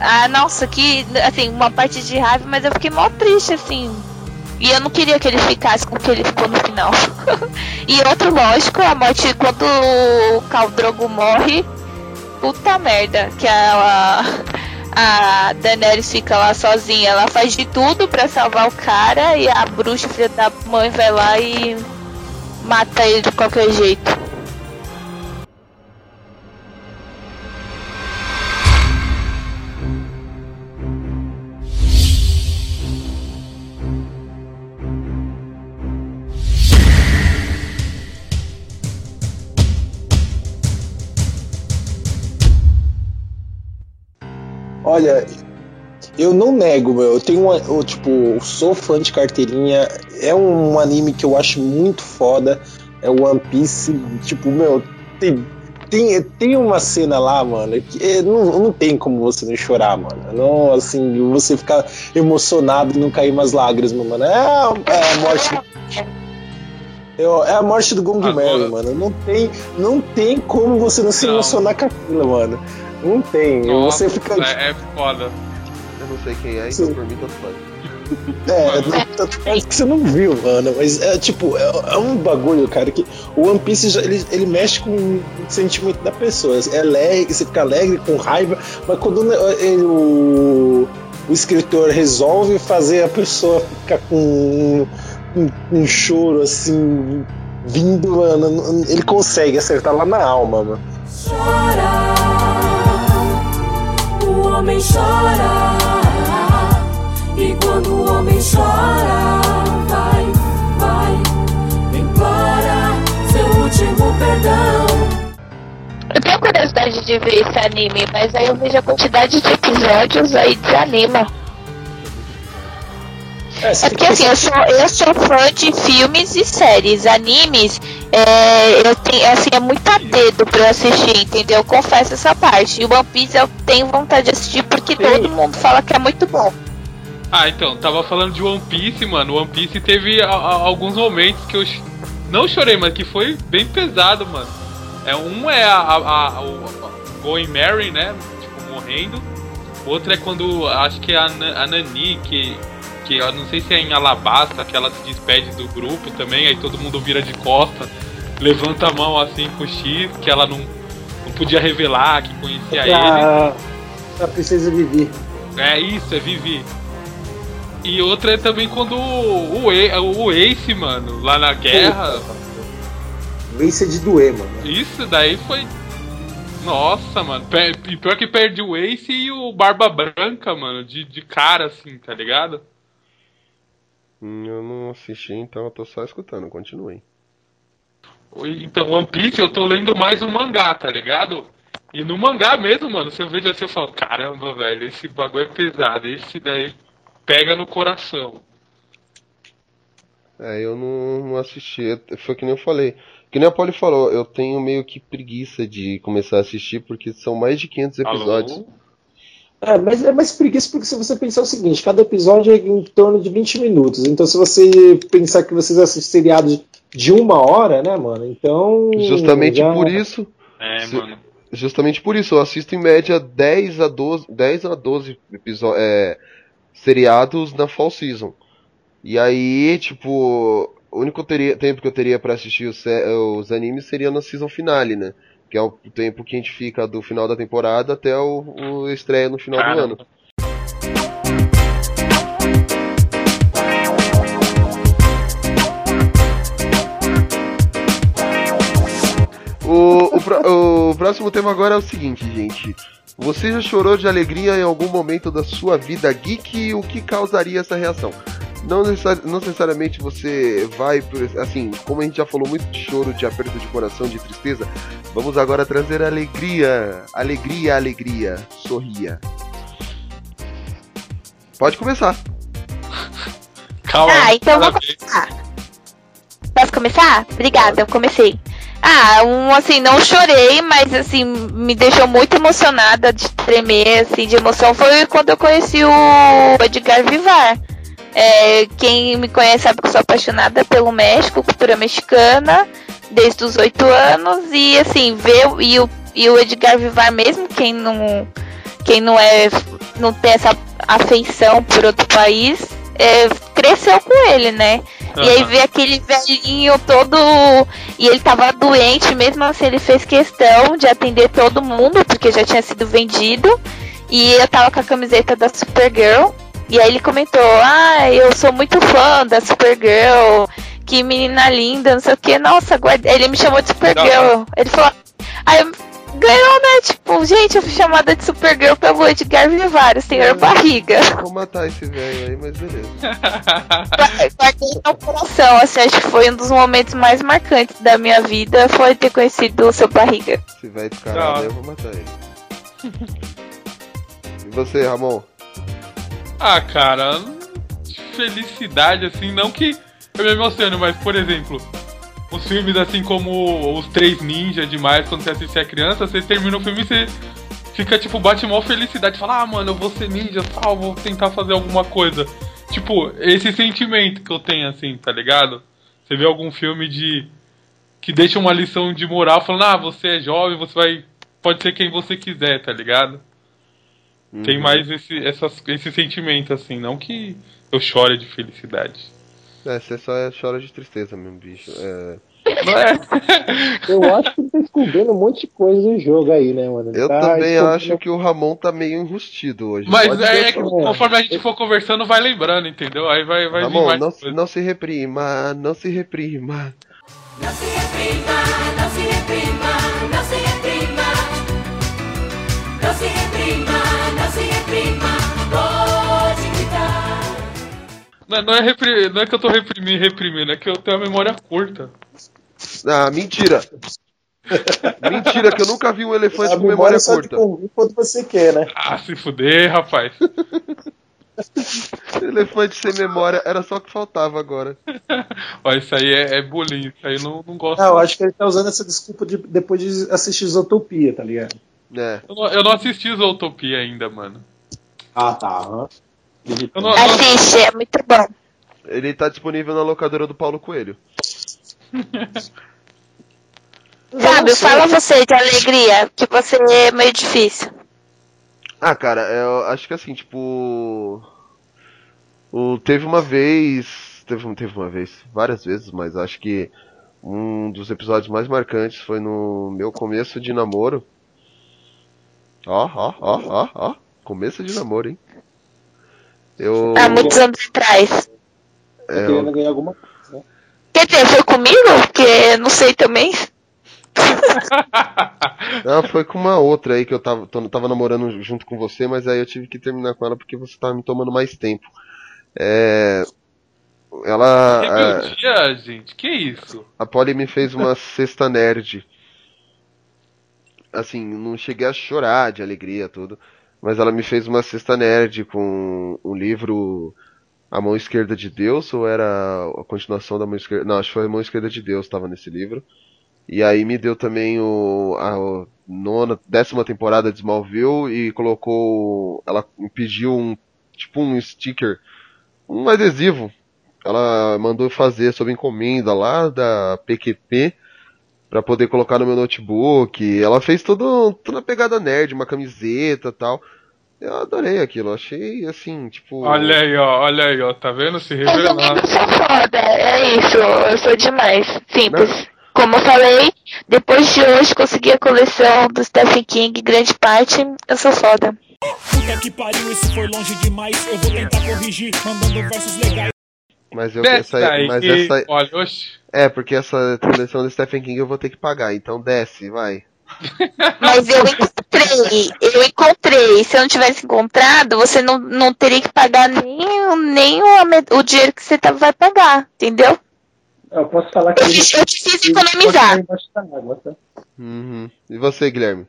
E: Ah, nossa, que assim, uma parte de raiva, mas eu fiquei mó triste assim. E eu não queria que ele ficasse com o que ele ficou no final. e outro, lógico, a morte quando o Khal Drogo morre. Puta merda, que a, a Daenerys fica lá sozinha. Ela faz de tudo pra salvar o cara e a bruxa filha da mãe vai lá e mata ele de qualquer jeito.
C: Olha, eu não nego, meu. Eu tenho uma. Eu, tipo, sou fã de carteirinha. É um anime que eu acho muito foda. É One Piece. Tipo, meu, tem, tem, tem uma cena lá, mano, que é, não, não tem como você não chorar, mano. Não, assim, você ficar emocionado e não cair umas lágrimas, mano. É, a- é a morte. Eu- é a morte do Gong Mary, mano. Não tem, não tem como você não se
D: Não.
C: emocionar com aquilo, mano. Não tem. você fica.
D: É, é foda.
B: Eu não sei quem é,
C: Sim.
B: então por mim tanto faz.
C: É, tanto faz que você não viu, mano. Mas é tipo, é, é um bagulho, cara, que o One Piece já- ele, ele mexe com o sentimento da pessoa. É alegre, você fica alegre, com raiva, mas quando ele- o, o escritor resolve fazer a pessoa ficar com um, um- um choro assim, vindo, mano, ele consegue acertar lá na alma, mano.
G: Chora, homem chora. E quando o homem chora, vai, vai, implora seu último perdão.
E: Eu tenho curiosidade de ver esse anime, mas aí eu vejo a quantidade de episódios aí desanima. É porque assim, eu sou, eu sou fã de filmes e séries. Animes, é, eu tenho, assim, é muito a dedo pra eu assistir, entendeu? Eu confesso essa parte. E o One Piece eu tenho vontade de assistir porque todo mundo fala que é muito bom.
D: Ah, então, tava falando de One Piece, mano. One Piece teve a- a- alguns momentos que eu ch- não chorei, mas que foi bem pesado, mano. É, um é a, a, a- o Going Mary, né? Tipo, morrendo. Outro é quando, acho que é a, Na- a Nani, que, que eu não sei se é em Alabasta, que ela se despede do grupo também, aí todo mundo vira de costa, levanta a mão assim com o X, que ela não, não podia revelar que conhecia ele.
C: A, a princesa Vivi.
D: É isso, é Vivi. E outra é também quando o, o, o Ace, mano, lá na guerra.
C: Ace é de doer, mano.
D: Isso daí foi. Nossa, mano. E pior que perde o Ace e o Barba Branca, mano, de, de cara, assim, tá ligado?
B: Eu não assisti, então eu tô só escutando. Continuem.
D: Então, One Piece eu tô lendo mais o mangá, tá ligado? E no mangá mesmo, mano, você vê assim, eu falo, caramba, velho, esse bagulho é pesado, esse daí pega no coração.
B: É, eu não, não assisti. Foi que nem eu falei. Que nem a Polly falou, eu tenho meio que preguiça de começar a assistir porque são mais de 500 episódios.
C: É, mas é mais preguiça porque se você pensar o seguinte, cada episódio é em torno de 20 minutos. Então se você pensar que vocês assistem seriados de uma hora, né, mano? Então.
B: Justamente
C: já-
B: por isso.
D: É,
B: se-
D: mano.
B: Justamente por isso, eu assisto em média 10 a 12, 10 a 12 episo- é, seriados na Fall Season. E aí, tipo, o único teria- tempo que eu teria pra assistir os, os animes seria na season finale, né? Que é o tempo que a gente fica do final da temporada até o, o estreia no final do
D: Caramba.
B: ano. O, o, o próximo tema agora é o seguinte, gente. Você já chorou de alegria em algum momento da sua vida geek e o que causaria essa reação? Não, necessari- não necessariamente você vai por. Assim, como a gente já falou muito de choro, de aperto de coração, de tristeza, vamos agora trazer alegria. Alegria, alegria. Sorria. Pode começar.
D: Calma.
E: Ah, então vou começar. Posso começar? Obrigada, eu comecei. Ah, um assim, não chorei, mas assim, me deixou muito emocionada de tremer, assim, de emoção. Foi quando eu conheci o Edgar Vivar. É, quem me conhece sabe que eu sou apaixonada pelo México, cultura mexicana, desde os oito anos. E assim, ver e o, e o Edgar Vivar mesmo, quem não, quem não é não tem essa afeição por outro país, é, cresceu com ele, né? E aí ver aquele velhinho todo. E ele tava doente, mesmo assim ele fez questão de atender todo mundo, porque já tinha sido vendido. E eu tava com a camiseta da Supergirl. E aí ele comentou: Ah, eu sou muito fã da Supergirl. Que menina linda, não sei o que. Nossa, guarda... ele me chamou de Supergirl. Ele falou. Aí eu- ganhou, né? Tipo, gente, eu fui chamada de Supergirl pelo Edgar Vivar, o senhor barriga.
B: Vou matar esse velho aí, mas beleza.
E: Guardei no coração, assim, acho que foi um dos momentos mais marcantes da minha vida, foi ter conhecido o seu barriga.
B: Esse velho descarado eu vou matar ele. E você, Ramon?
D: Ah, cara, felicidade, assim, não que eu me emocione, mas, por exemplo, os filmes assim como Os Três Ninjas demais, quando você assiste a criança, você termina o filme e você fica, tipo, bate mó felicidade, fala, ah, mano, eu vou ser ninja, tal, vou tentar fazer alguma coisa. Tipo, esse sentimento que eu tenho, assim, tá ligado? Você vê algum filme de. que deixa uma lição de moral falando, ah, você é jovem, você vai. pode ser quem você quiser, tá ligado? Tem
B: Uhum.
D: mais esse, essas, esse sentimento, assim, não que eu chore de felicidade.
B: É, você só é- chora de tristeza mesmo, bicho. É...
C: Eu acho que ele tá escondendo um monte de coisa do jogo aí, né, mano? Ele
B: Eu
C: tá
B: também
C: escondendo-
B: acho que o Ramon tá meio enrustido hoje.
D: Mas
B: Pode
D: é, é que conforme a gente for conversando, vai lembrando, entendeu? Aí vai, vai
B: Ramon, não,
D: coisa.
B: não se reprima, não se reprima.
G: Não se reprima, não se reprima, não se reprima. Não se reprima, não gritar.
D: Não, não é repri- não é que eu tô reprimindo, reprimindo, é que eu tenho a memória curta.
B: Ah, mentira. mentira, que eu nunca vi um elefante
C: A
B: com memória
C: memória só te
B: curta.
C: convém quando você quer, né?
D: Ah, se fuder, rapaz.
B: Elefante sem memória, era só o que faltava agora.
D: Ó, isso aí é, é bullying, isso aí eu não, não gosto.
C: Não, eu acho que ele tá usando essa desculpa de, depois de assistir Zootopia, tá ligado?
B: É.
D: Eu não, eu não assisti Zootopia ainda, mano.
C: Ah, tá.
B: Eu não-
E: Assiste, é muito bom.
B: Ele tá disponível na locadora do Paulo Coelho.
E: Fábio, fala você de alegria, que você é meio difícil.
B: Ah, cara, eu acho que assim, tipo. O, teve uma vez. Teve, teve uma vez, várias vezes, mas acho que um dos episódios mais marcantes foi no meu começo de namoro. Ó, ó, ó, ó, ó. Começo de namoro, hein? Eu.
E: Há muitos anos atrás.
B: é, eu-
C: Querendo ganhar alguma coisa, né?
E: Quer dizer, foi comigo? Porque não sei também.
B: Não, foi com uma outra aí que eu tava, tô- tava namorando junto com você, mas aí eu tive que terminar com ela porque você tava me tomando mais tempo. É. Ela. é,
D: Rebeldia, gente, que isso?
B: A Polly me fez uma cesta nerd. Assim, não cheguei a chorar de alegria, tudo. Mas ela me fez uma cesta nerd com um livro A Mão Esquerda de Deus, ou era a continuação da Mão Esquerda? Não, acho que foi A Mão Esquerda de Deus, estava nesse livro. E aí me deu também o, a o nona, décima temporada de Smallville e colocou. Ela pediu um tipo um sticker, um adesivo. Ela mandou fazer sob encomenda lá da PQP pra poder colocar no meu notebook. Ela fez todo, toda a pegada nerd, uma camiseta tal. Eu adorei aquilo, achei assim, tipo.
D: Olha aí, ó, olha aí, ó, tá vendo? Se revelando.
E: Foda, é isso, eu sou demais. Simples. Como eu falei, depois de hoje consegui a coleção do Stephen King, grande parte, eu sou foda.
O: Puta que pariu, isso foi longe demais. Eu vou tentar corrigir, mandando versos legais.
B: Mas eu
D: Desce
B: essa,
D: daí,
B: mas
D: que-
B: essa
D: Olha, oxe.
B: É, porque essa coleção do Stephen King eu vou ter que pagar, então desce, vai.
E: Mas eu encontrei, eu encontrei. Se eu não tivesse encontrado, você não, não teria que pagar nem, o- nem o, o dinheiro que você tá, vai pagar, entendeu?
C: Eu posso falar que
E: Eu eu te fiz economizar.
C: água, tá?
B: Uhum. E você, Guilherme?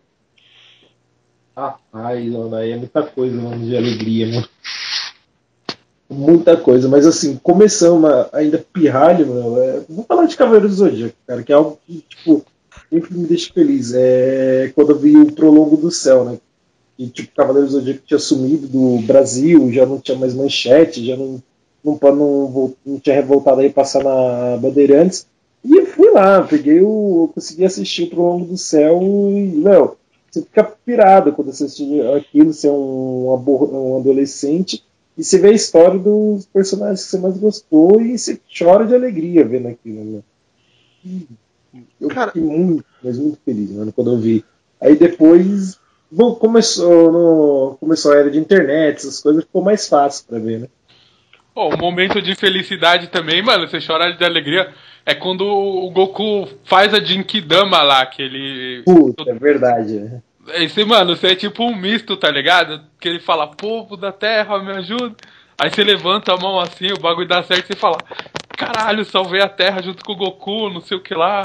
C: Rapaz, mano, aí é muita coisa, mano, de alegria, mano. Muita coisa, mas assim, começamos ainda pirralho, mano. é- Vou falar de Cavaleiro do Zodíaco, cara, que é algo que, tipo, sempre me deixa feliz. É quando eu vi o Prologo do Céu, né? E, tipo, Cavaleiro do Zodíaco tinha sumido do Brasil, já não tinha mais manchete, já não, não, não, não tinha voltado aí passar na Bandeirantes. E eu fui lá, peguei o. Consegui assistir o Prologo do Céu e, meu, você fica pirado quando você assiste aquilo, você é um, um adolescente e você vê a história dos personagens que você mais gostou e você chora de alegria vendo aquilo, né? E Eu fiquei muito, mas muito feliz, mano, quando eu vi. Aí depois bom, começou, no, começou a era de internet, essas coisas, ficou mais fácil pra ver, né?
D: Pô, um momento de felicidade também, mano, você chora de alegria, é quando o Goku faz a Jinkidama lá, que ele...
C: Puta, é verdade, né?
D: Esse, mano, você é tipo um misto, tá ligado? Que ele fala, povo da terra, me ajuda. Aí você levanta a mão assim, o bagulho dá certo e você fala, caralho, salvei a terra junto com o Goku, não sei o que lá.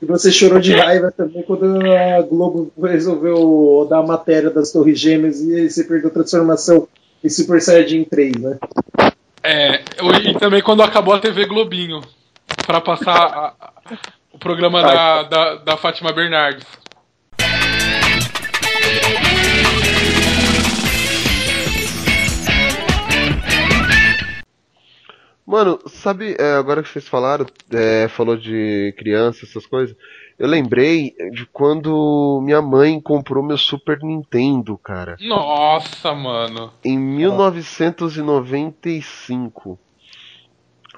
C: E você chorou de raiva também quando a Globo resolveu dar a matéria das Torres Gêmeas e você perdeu a transformação em Super Saiyajin 3, né?
D: É, e também quando acabou a TV Globinho, pra passar a- a- o programa da, da, da Fátima Bernardes.
B: Mano, sabe, é, agora que vocês falaram, é, falou de criança, essas coisas, eu lembrei de quando minha mãe comprou meu Super Nintendo, cara.
D: Nossa, mano.
B: Em 1995.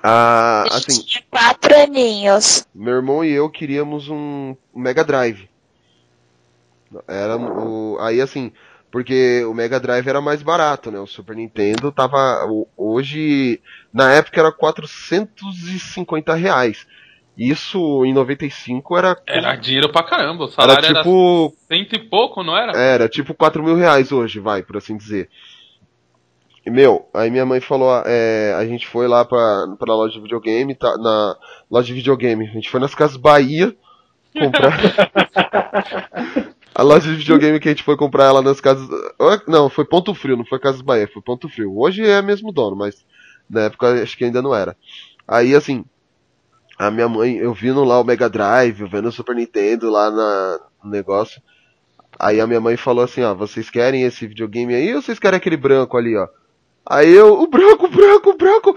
B: Ah, assim,
E: Quatro aninhos.
B: meu irmão e eu queríamos um Mega Drive. Era o, aí assim, porque o Mega Drive era mais barato, né? O Super Nintendo tava hoje, na época era 450 reais. Isso em 95 era
D: Era dinheiro pra caramba, o salário era,
B: tipo-
D: cento e pouco, não era?
B: era tipo 4 mil reais hoje, vai, por assim dizer. E, meu, aí minha mãe falou, é, a gente foi lá pra, pra loja de videogame, tá, na loja de videogame, a gente foi nas Casas Bahia comprar. a loja de videogame que a gente foi comprar ela nas casas. Não, foi Ponto Frio, não foi Casas Bahia, foi Ponto Frio. Hoje é mesmo dono, mas na época acho que ainda não era. Aí assim, a minha mãe, eu vindo lá o Mega Drive, eu vendo o Super Nintendo lá na, no negócio. Aí a minha mãe falou assim, ó, vocês querem esse videogame aí ou vocês querem aquele branco ali, ó? Aí eu, o branco, o branco, o branco.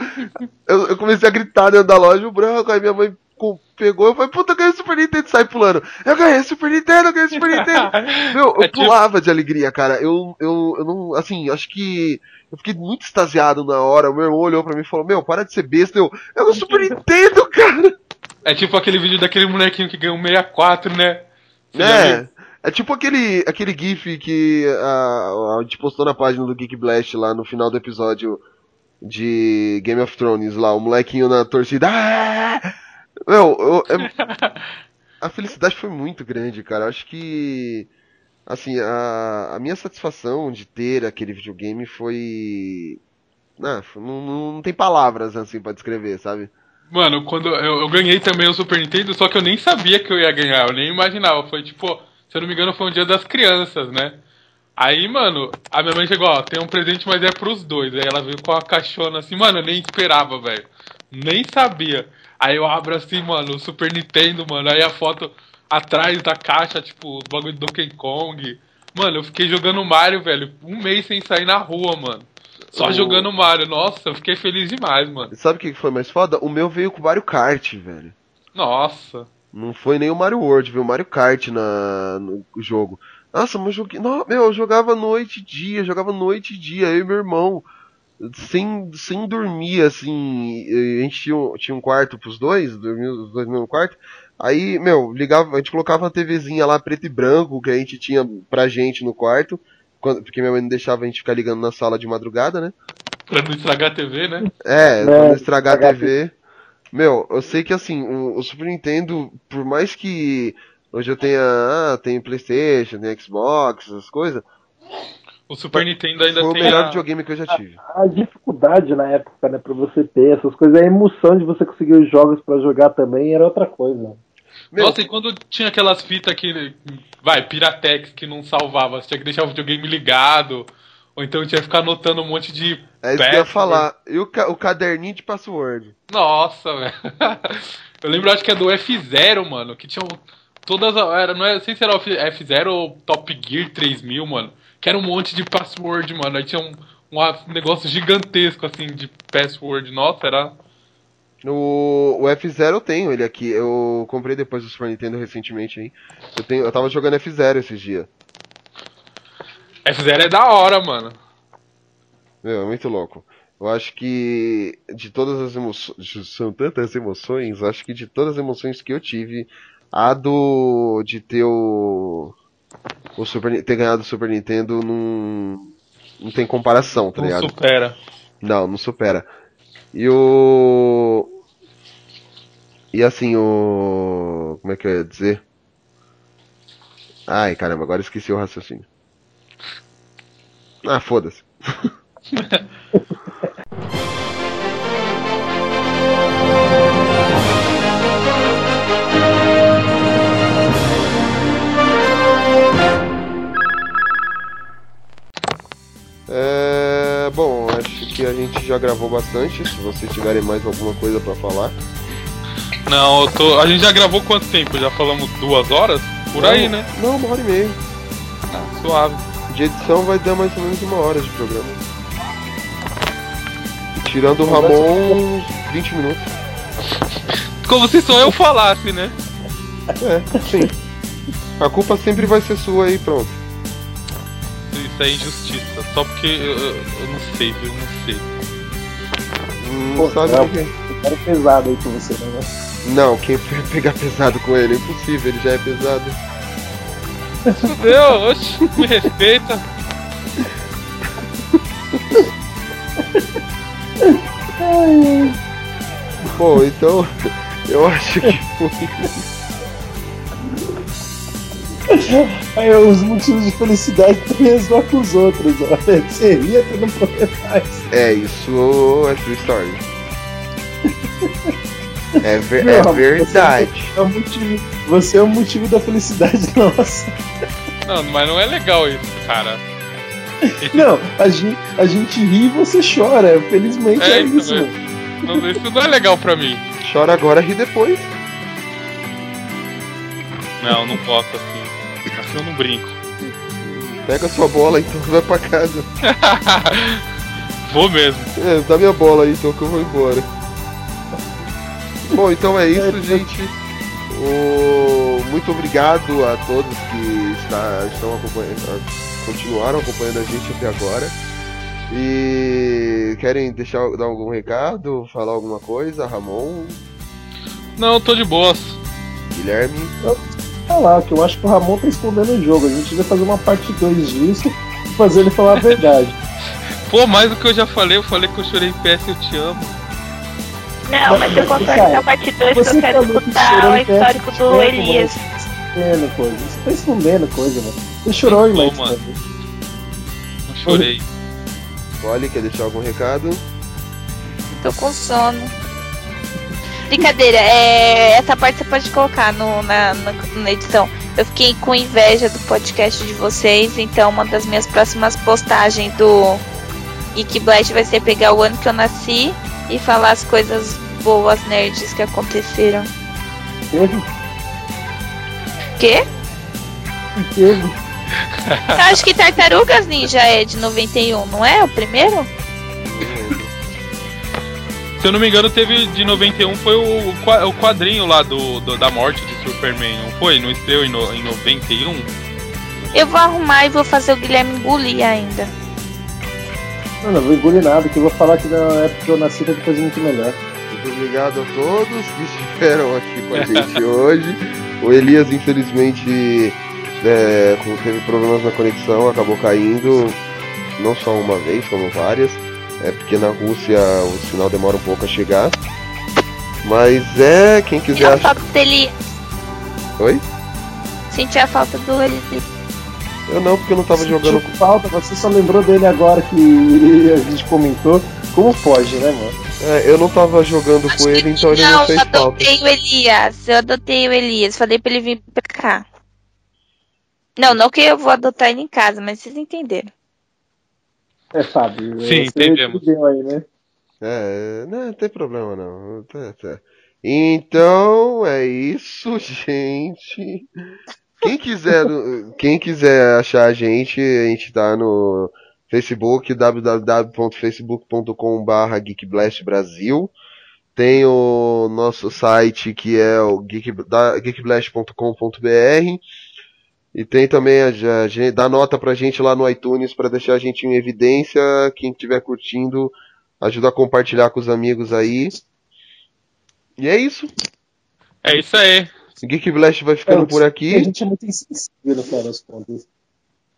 B: Eu, eu comecei a gritar dentro da loja, o branco. Aí minha mãe com- pegou, eu falei, puta, eu ganhei o Super Nintendo e sai pulando. Eu ganhei o Super Nintendo, eu ganhei o Super Nintendo. Meu, eu
D: É tipo-
B: pulava de alegria, cara. Eu, eu, eu não, assim, acho que eu fiquei muito extasiado na hora. O meu irmão olhou pra mim e falou, meu, para de ser besta. Eu, é o Super Nintendo, cara.
D: É tipo aquele vídeo daquele molequinho que ganhou um 64, né? Você
B: É. É tipo aquele, aquele GIF que a, a gente postou na página do Geek Blast lá no final do episódio de Game of Thrones lá, o molequinho na torcida. Ah! Meu, eu- é- a felicidade foi muito grande, cara. Eu acho que. Assim, a, a minha satisfação de ter aquele videogame foi. Ah, não, não, não tem palavras assim pra descrever, sabe?
D: Mano, quando eu, eu ganhei também o Super Nintendo, só que eu nem sabia que eu ia ganhar, eu nem imaginava. Foi tipo, se eu não me engano, foi um dia das crianças, né? Aí, mano, a minha mãe chegou, ó, tem um presente, mas é pros dois. Aí ela veio com a caixona assim, mano, eu nem esperava, velho. Nem sabia. Aí eu abro assim, mano, o Super Nintendo, mano. Aí a foto atrás da caixa, tipo, os bagulho do Donkey Kong. Mano, eu fiquei jogando Mario, velho, um mês sem sair na rua, mano. Só
B: O-
D: jogando Mario. Nossa, eu fiquei feliz demais, mano.
B: Sabe o que que foi mais foda? O meu veio com o Mario Kart, velho.
D: Nossa.
B: Não foi nem o Mario World, veio o Mario Kart na, no jogo. Nossa, mas eu joguei. Não, meu, eu jogava noite e dia, jogava noite e dia, eu e meu irmão. Sem, sem dormir, assim. A gente tinha, um- tinha um quarto pros dois, dormia os dois no mesmo quarto. Aí, meu, ligava, a gente colocava uma TVzinha lá preto e branco que a gente tinha pra gente no quarto. quando- porque minha mãe não deixava a gente ficar ligando na sala de madrugada, né?
D: Pra não estragar a TV, né?
B: É,
D: É,
B: pra não estragar a TV. Meu, eu sei que assim, o, o Super Nintendo, por mais que hoje eu tenha, ah, tenho Playstation, tenho Xbox, essas coisas,
D: O Super Nintendo ainda
B: foi o
D: tem
B: melhor
D: a...
B: videogame que eu já tive.
C: A dificuldade na época, né, pra você ter essas coisas, a emoção de você conseguir os jogos pra jogar também era outra coisa.
D: Nossa, e quando tinha aquelas fitas que. Vai, Piratex que não salvava, você tinha que deixar o videogame ligado, ou então tinha que ficar anotando um monte de.
B: É isso que eu ia falar. E o, ca- o caderninho de password?
D: Nossa, velho. Eu lembro, acho que é do F0, mano, que tinham todas. a- Era, não, é, sei se era o F- F0 ou Top Gear 3000, mano, que era um monte de password, mano. Aí tinha um, um negócio gigantesco, assim, de password. Nossa, era.
B: O, o F0 eu tenho ele aqui. Eu comprei depois do Super Nintendo recentemente aí. Eu, tenho, eu tava jogando F0 esses dias.
D: F0 é da hora, mano.
B: Meu, é muito louco. Eu acho que de todas as emoções. São tantas emoções, eu acho que de todas as emoções que eu tive, a do. de ter o. o Super, ter ganhado o Super Nintendo não. não tem comparação, tá
D: Não
B: ligado?
D: supera.
B: Não, não supera. E o. E assim, o. Como é que eu ia dizer? Ai, caramba, agora esqueci o raciocínio. Ah, foda-se. a gente já gravou bastante. Se vocês tiverem mais alguma coisa pra falar.
D: Não, eu tô. A gente já gravou quanto tempo? Já falamos duas horas? Por aí,
B: Não,
D: né?
B: Não, uma hora e meia.
D: Ah, suave.
B: De edição vai dar mais ou menos uma hora de programa. Tirando o Ramon, uns 20 minutos.
D: Como se só eu falasse, né?
B: É, sim. A culpa sempre vai ser sua aí, pronto.
D: Isso é injustiça. Só porque eu, eu- eu não sei, viu? Não sei.
B: Não sabe
C: não,
B: que.
C: Era pesado aí com você, né?
B: Não, quem foi pegar pesado com ele? É impossível, ele já é pesado.
D: Fudeu, oxe, me respeita.
B: Bom, então eu acho que foi.
C: Aí, os motivos de felicidade é zoar com os outros, ó. Você ria, tu não pode mais.
B: É, isso é true story. É, ver-
C: Meu,
B: é
C: você
B: verdade.
C: É o motivo, você é o motivo da felicidade nossa.
D: Não, mas não é legal isso, cara.
C: Não, a gente, a gente ri e você chora. Felizmente é,
D: É isso,
C: isso,
D: né? Não, isso não é legal pra mim.
B: Chora agora, ri depois.
D: Não, não posso assim. Eu não brinco.
B: Pega sua bola então vai pra casa.
D: Vou mesmo.
B: É, dá minha bola aí então que eu vou embora. Bom, então é isso, gente. O- Muito obrigado a todos que está, estão acompanhando, continuaram acompanhando a gente até agora. E querem deixar dar algum recado, falar alguma coisa, Ramon,
D: Não, tô de boas.
B: Guilherme?
C: Falar que eu acho que o Ramon tá escondendo o jogo. A gente devia fazer uma parte 2 disso e fazer ele falar a verdade.
D: Pô, mais do que eu já falei, eu falei que eu chorei em PS, eu te amo.
E: Não, mas eu concordo com a parte 2 que eu quero escutar o histórico do Elias.
C: Escondendo coisa. Você tá escondendo coisa, mano. Você chorou,
D: mano. Não chorei.
B: Olha, quer deixar algum recado?
E: Tô com sono. Brincadeira, é, essa parte você pode colocar no, na, na, na edição. Eu fiquei com inveja do podcast de vocês, então uma das minhas próximas postagens do Geek Blast vai ser pegar o ano que eu nasci e falar as coisas boas nerds que aconteceram. Quê?
C: Inteiro.
E: Eu acho que Tartarugas Ninja é de 91, não é? O primeiro?
D: Se eu não me engano, teve de 91 foi o, o quadrinho lá do, do- da morte de Superman, não foi? Não estreou em, no, em 91?
E: Eu vou arrumar e vou fazer o Guilherme engolir ainda.
C: Não, não vou engolir nada, que eu vou falar que na época que eu nasci teve coisa muito melhor.
B: Muito obrigado a todos que estiveram aqui com a gente hoje. O Elias, infelizmente, é, como teve problemas na conexão, acabou caindo, não só uma vez, como várias. É porque na Rússia o sinal demora um pouco a chegar. Mas é, quem
E: Senti
B: quiser.
E: a
B: ach-
E: falta dele.
B: Oi?
E: Senti a falta do Elias.
B: Eu não, porque eu não tava jogando.
C: Sentiu falta, você só lembrou dele agora que a gente comentou. Como pode, né, mano?
B: É, eu não tava jogando com ele, então ele não
E: Não, eu
B: fez falta.
E: adotei o Elias. Eu adotei o Elias. Falei pra ele vir pra cá. Não, não que eu vou adotar ele em casa, mas vocês entenderam.
C: É, Fábio.
B: Sim,
C: você
B: entendemos.
C: aí, né?
B: É, não, não tem problema não. Tá, tá. Então é isso, gente. Quem quiser, quem quiser achar a gente, a gente tá no Facebook www.facebook.com.br geekblastbrasil. Tem o nosso site que é o geek, geekblast.com.br. E tem também a, a gente dá nota pra gente lá no iTunes pra deixar a gente em evidência. Quem estiver curtindo, ajuda a compartilhar com os amigos aí. E é isso.
D: É isso aí.
B: Geek Blast vai ficando
C: É,
B: por aqui.
C: A gente é muito insensível no final das contas.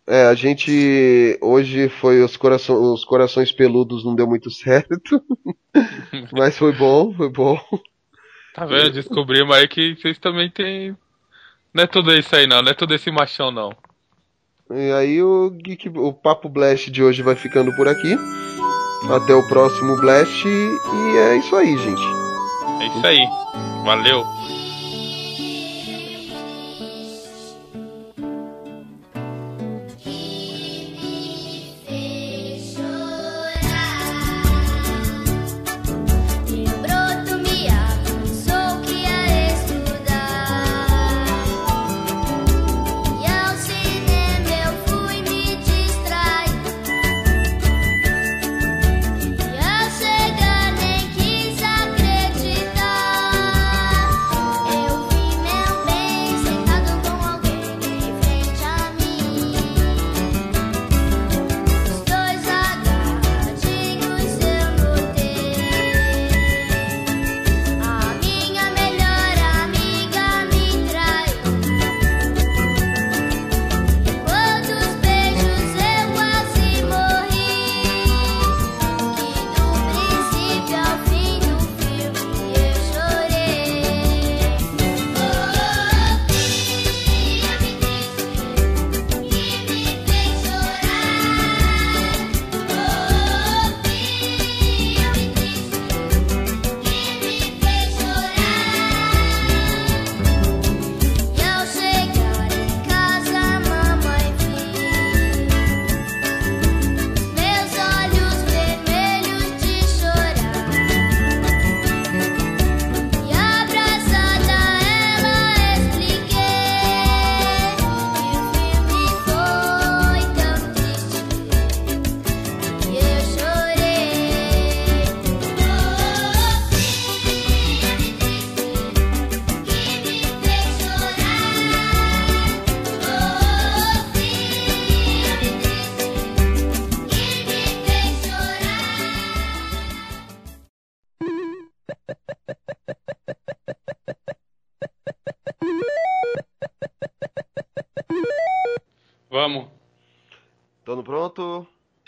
B: É, a gente hoje foi os, coração, os corações peludos não deu muito certo. Mas foi bom, foi bom.
D: Tá vendo? Descobrimos aí que vocês também têm. Não é tudo isso aí não, não é tudo esse machão não.
B: E aí o Geek, o Papo Blast de hoje vai ficando por aqui. Até o próximo Blast e é isso aí, gente.
D: É isso aí. Valeu.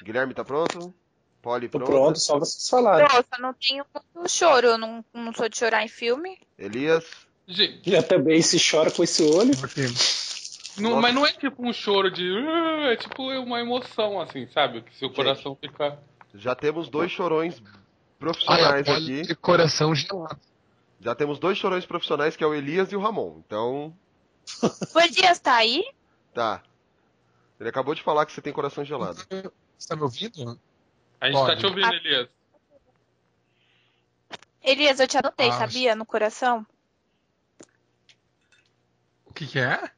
B: Guilherme tá pronto? Poli
C: Tô
B: pronto?
C: pronto, só vocês falarem.
E: Nossa, não tenho muito choro. Eu não, não sou de chorar em filme.
B: Elias?
C: Já também se chora com esse olho.
D: Não, mas não é tipo um choro de. "Ah", É tipo uma emoção, assim, sabe? Que seu coração fica.
B: Já temos dois chorões profissionais
A: Olha,
B: aqui.
A: de coração gelado.
B: Já temos dois chorões profissionais, que é o Elias e o Ramon. Então,
E: O Elias tá aí?
B: tá. Ele acabou de falar que você tem coração gelado.
A: Você tá me ouvindo?
D: A gente tá
A: Pode.
D: te ouvindo, Elias.
E: Elias, eu te anotei,
A: Ah,
E: sabia? No coração.
A: O que, que é?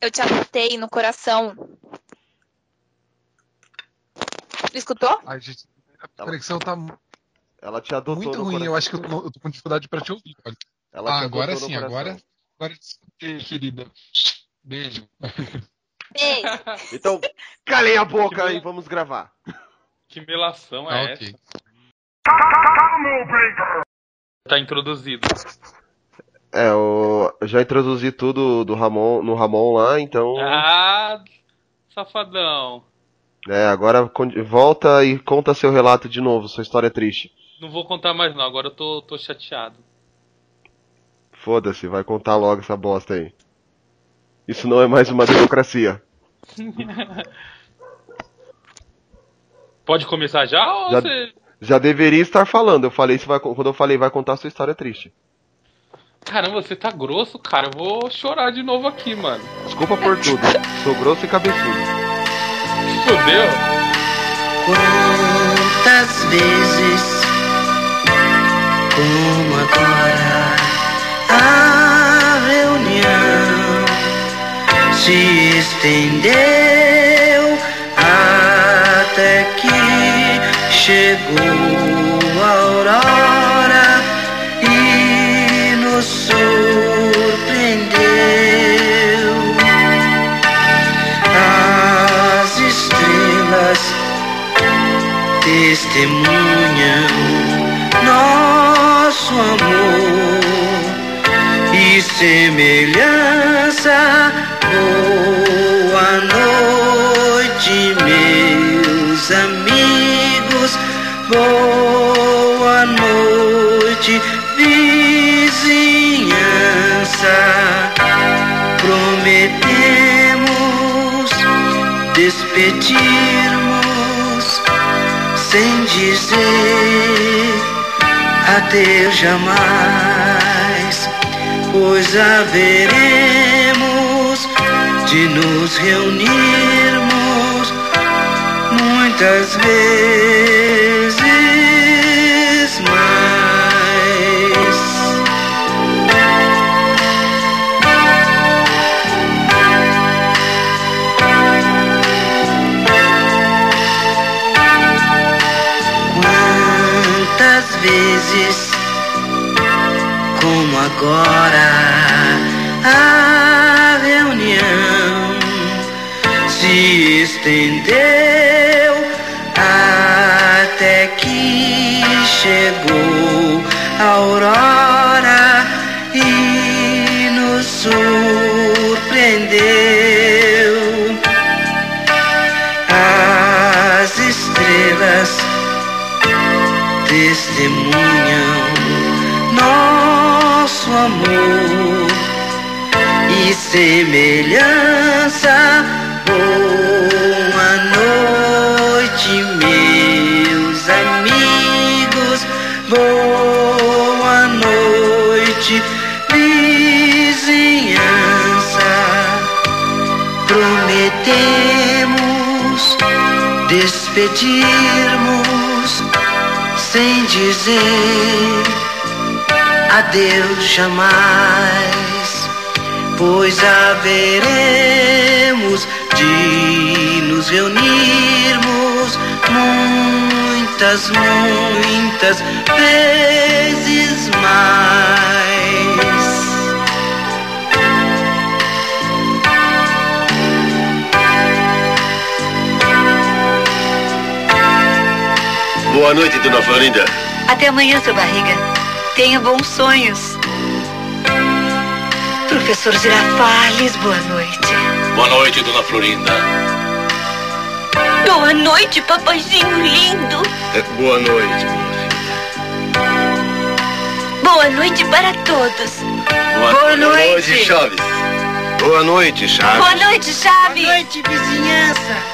E: Eu te anotei no coração. Escutou?
A: Ai, gente, a conexão tá
B: Ela te adotou
A: muito ruim. Eu acho que eu, não- eu tô com dificuldade pra te ouvir. Olha.
B: Ela
A: ah,
B: te
A: agora sim, agora. Agora eu te escutei, querida. Beijo.
B: Então, calem a boca e vamos gravar.
D: Que melação
A: Ah,
D: é
A: ok.
D: essa? Tá introduzido.
B: É, o... eu já introduzi tudo do Ramon, no Ramon lá, então.
D: Ah, safadão.
B: É, agora volta e conta seu relato de novo, sua história triste.
D: Não vou contar mais não, agora eu tô, tô chateado.
B: Foda-se, vai contar logo essa bosta aí. Isso não é mais uma democracia.
D: Pode começar já ou
B: Já,
D: você.
B: já deveria estar falando. Eu falei, você vai, quando eu falei, vai contar sua história triste.
D: Caramba, você tá grosso, cara. Eu vou chorar de novo aqui, mano.
B: Desculpa por tudo. Sou grosso e cabeçudo.
D: Fudeu?
P: Quantas vezes, como agora, se estendeu até que chegou a aurora e nos surpreendeu. As estrelas testemunham nosso amor e semelhança. Boa noite, meus amigos. Boa noite, vizinhança. Prometemos despedirmos sem dizer adeus jamais, pois haveremos de nos reunirmos muitas vezes mais. Quantas vezes, como agora, a se estendeu despedirmos sem dizer adeus jamais, pois haveremos de nos reunirmos muitas, muitas vezes mais.
Q: Boa noite, dona Florinda.
R: Até amanhã, seu barriga. Tenha bons sonhos. Professor Girafales, boa noite.
Q: Boa noite, dona Florinda.
R: Boa noite, papaizinho lindo.
Q: É, Boa noite, minha
R: Boa noite para todos.
Q: Boa,
R: Boa noite.
Q: Chaves.
B: Boa noite, Chaves.
R: Boa noite, Chaves.
S: Boa noite, vizinhança.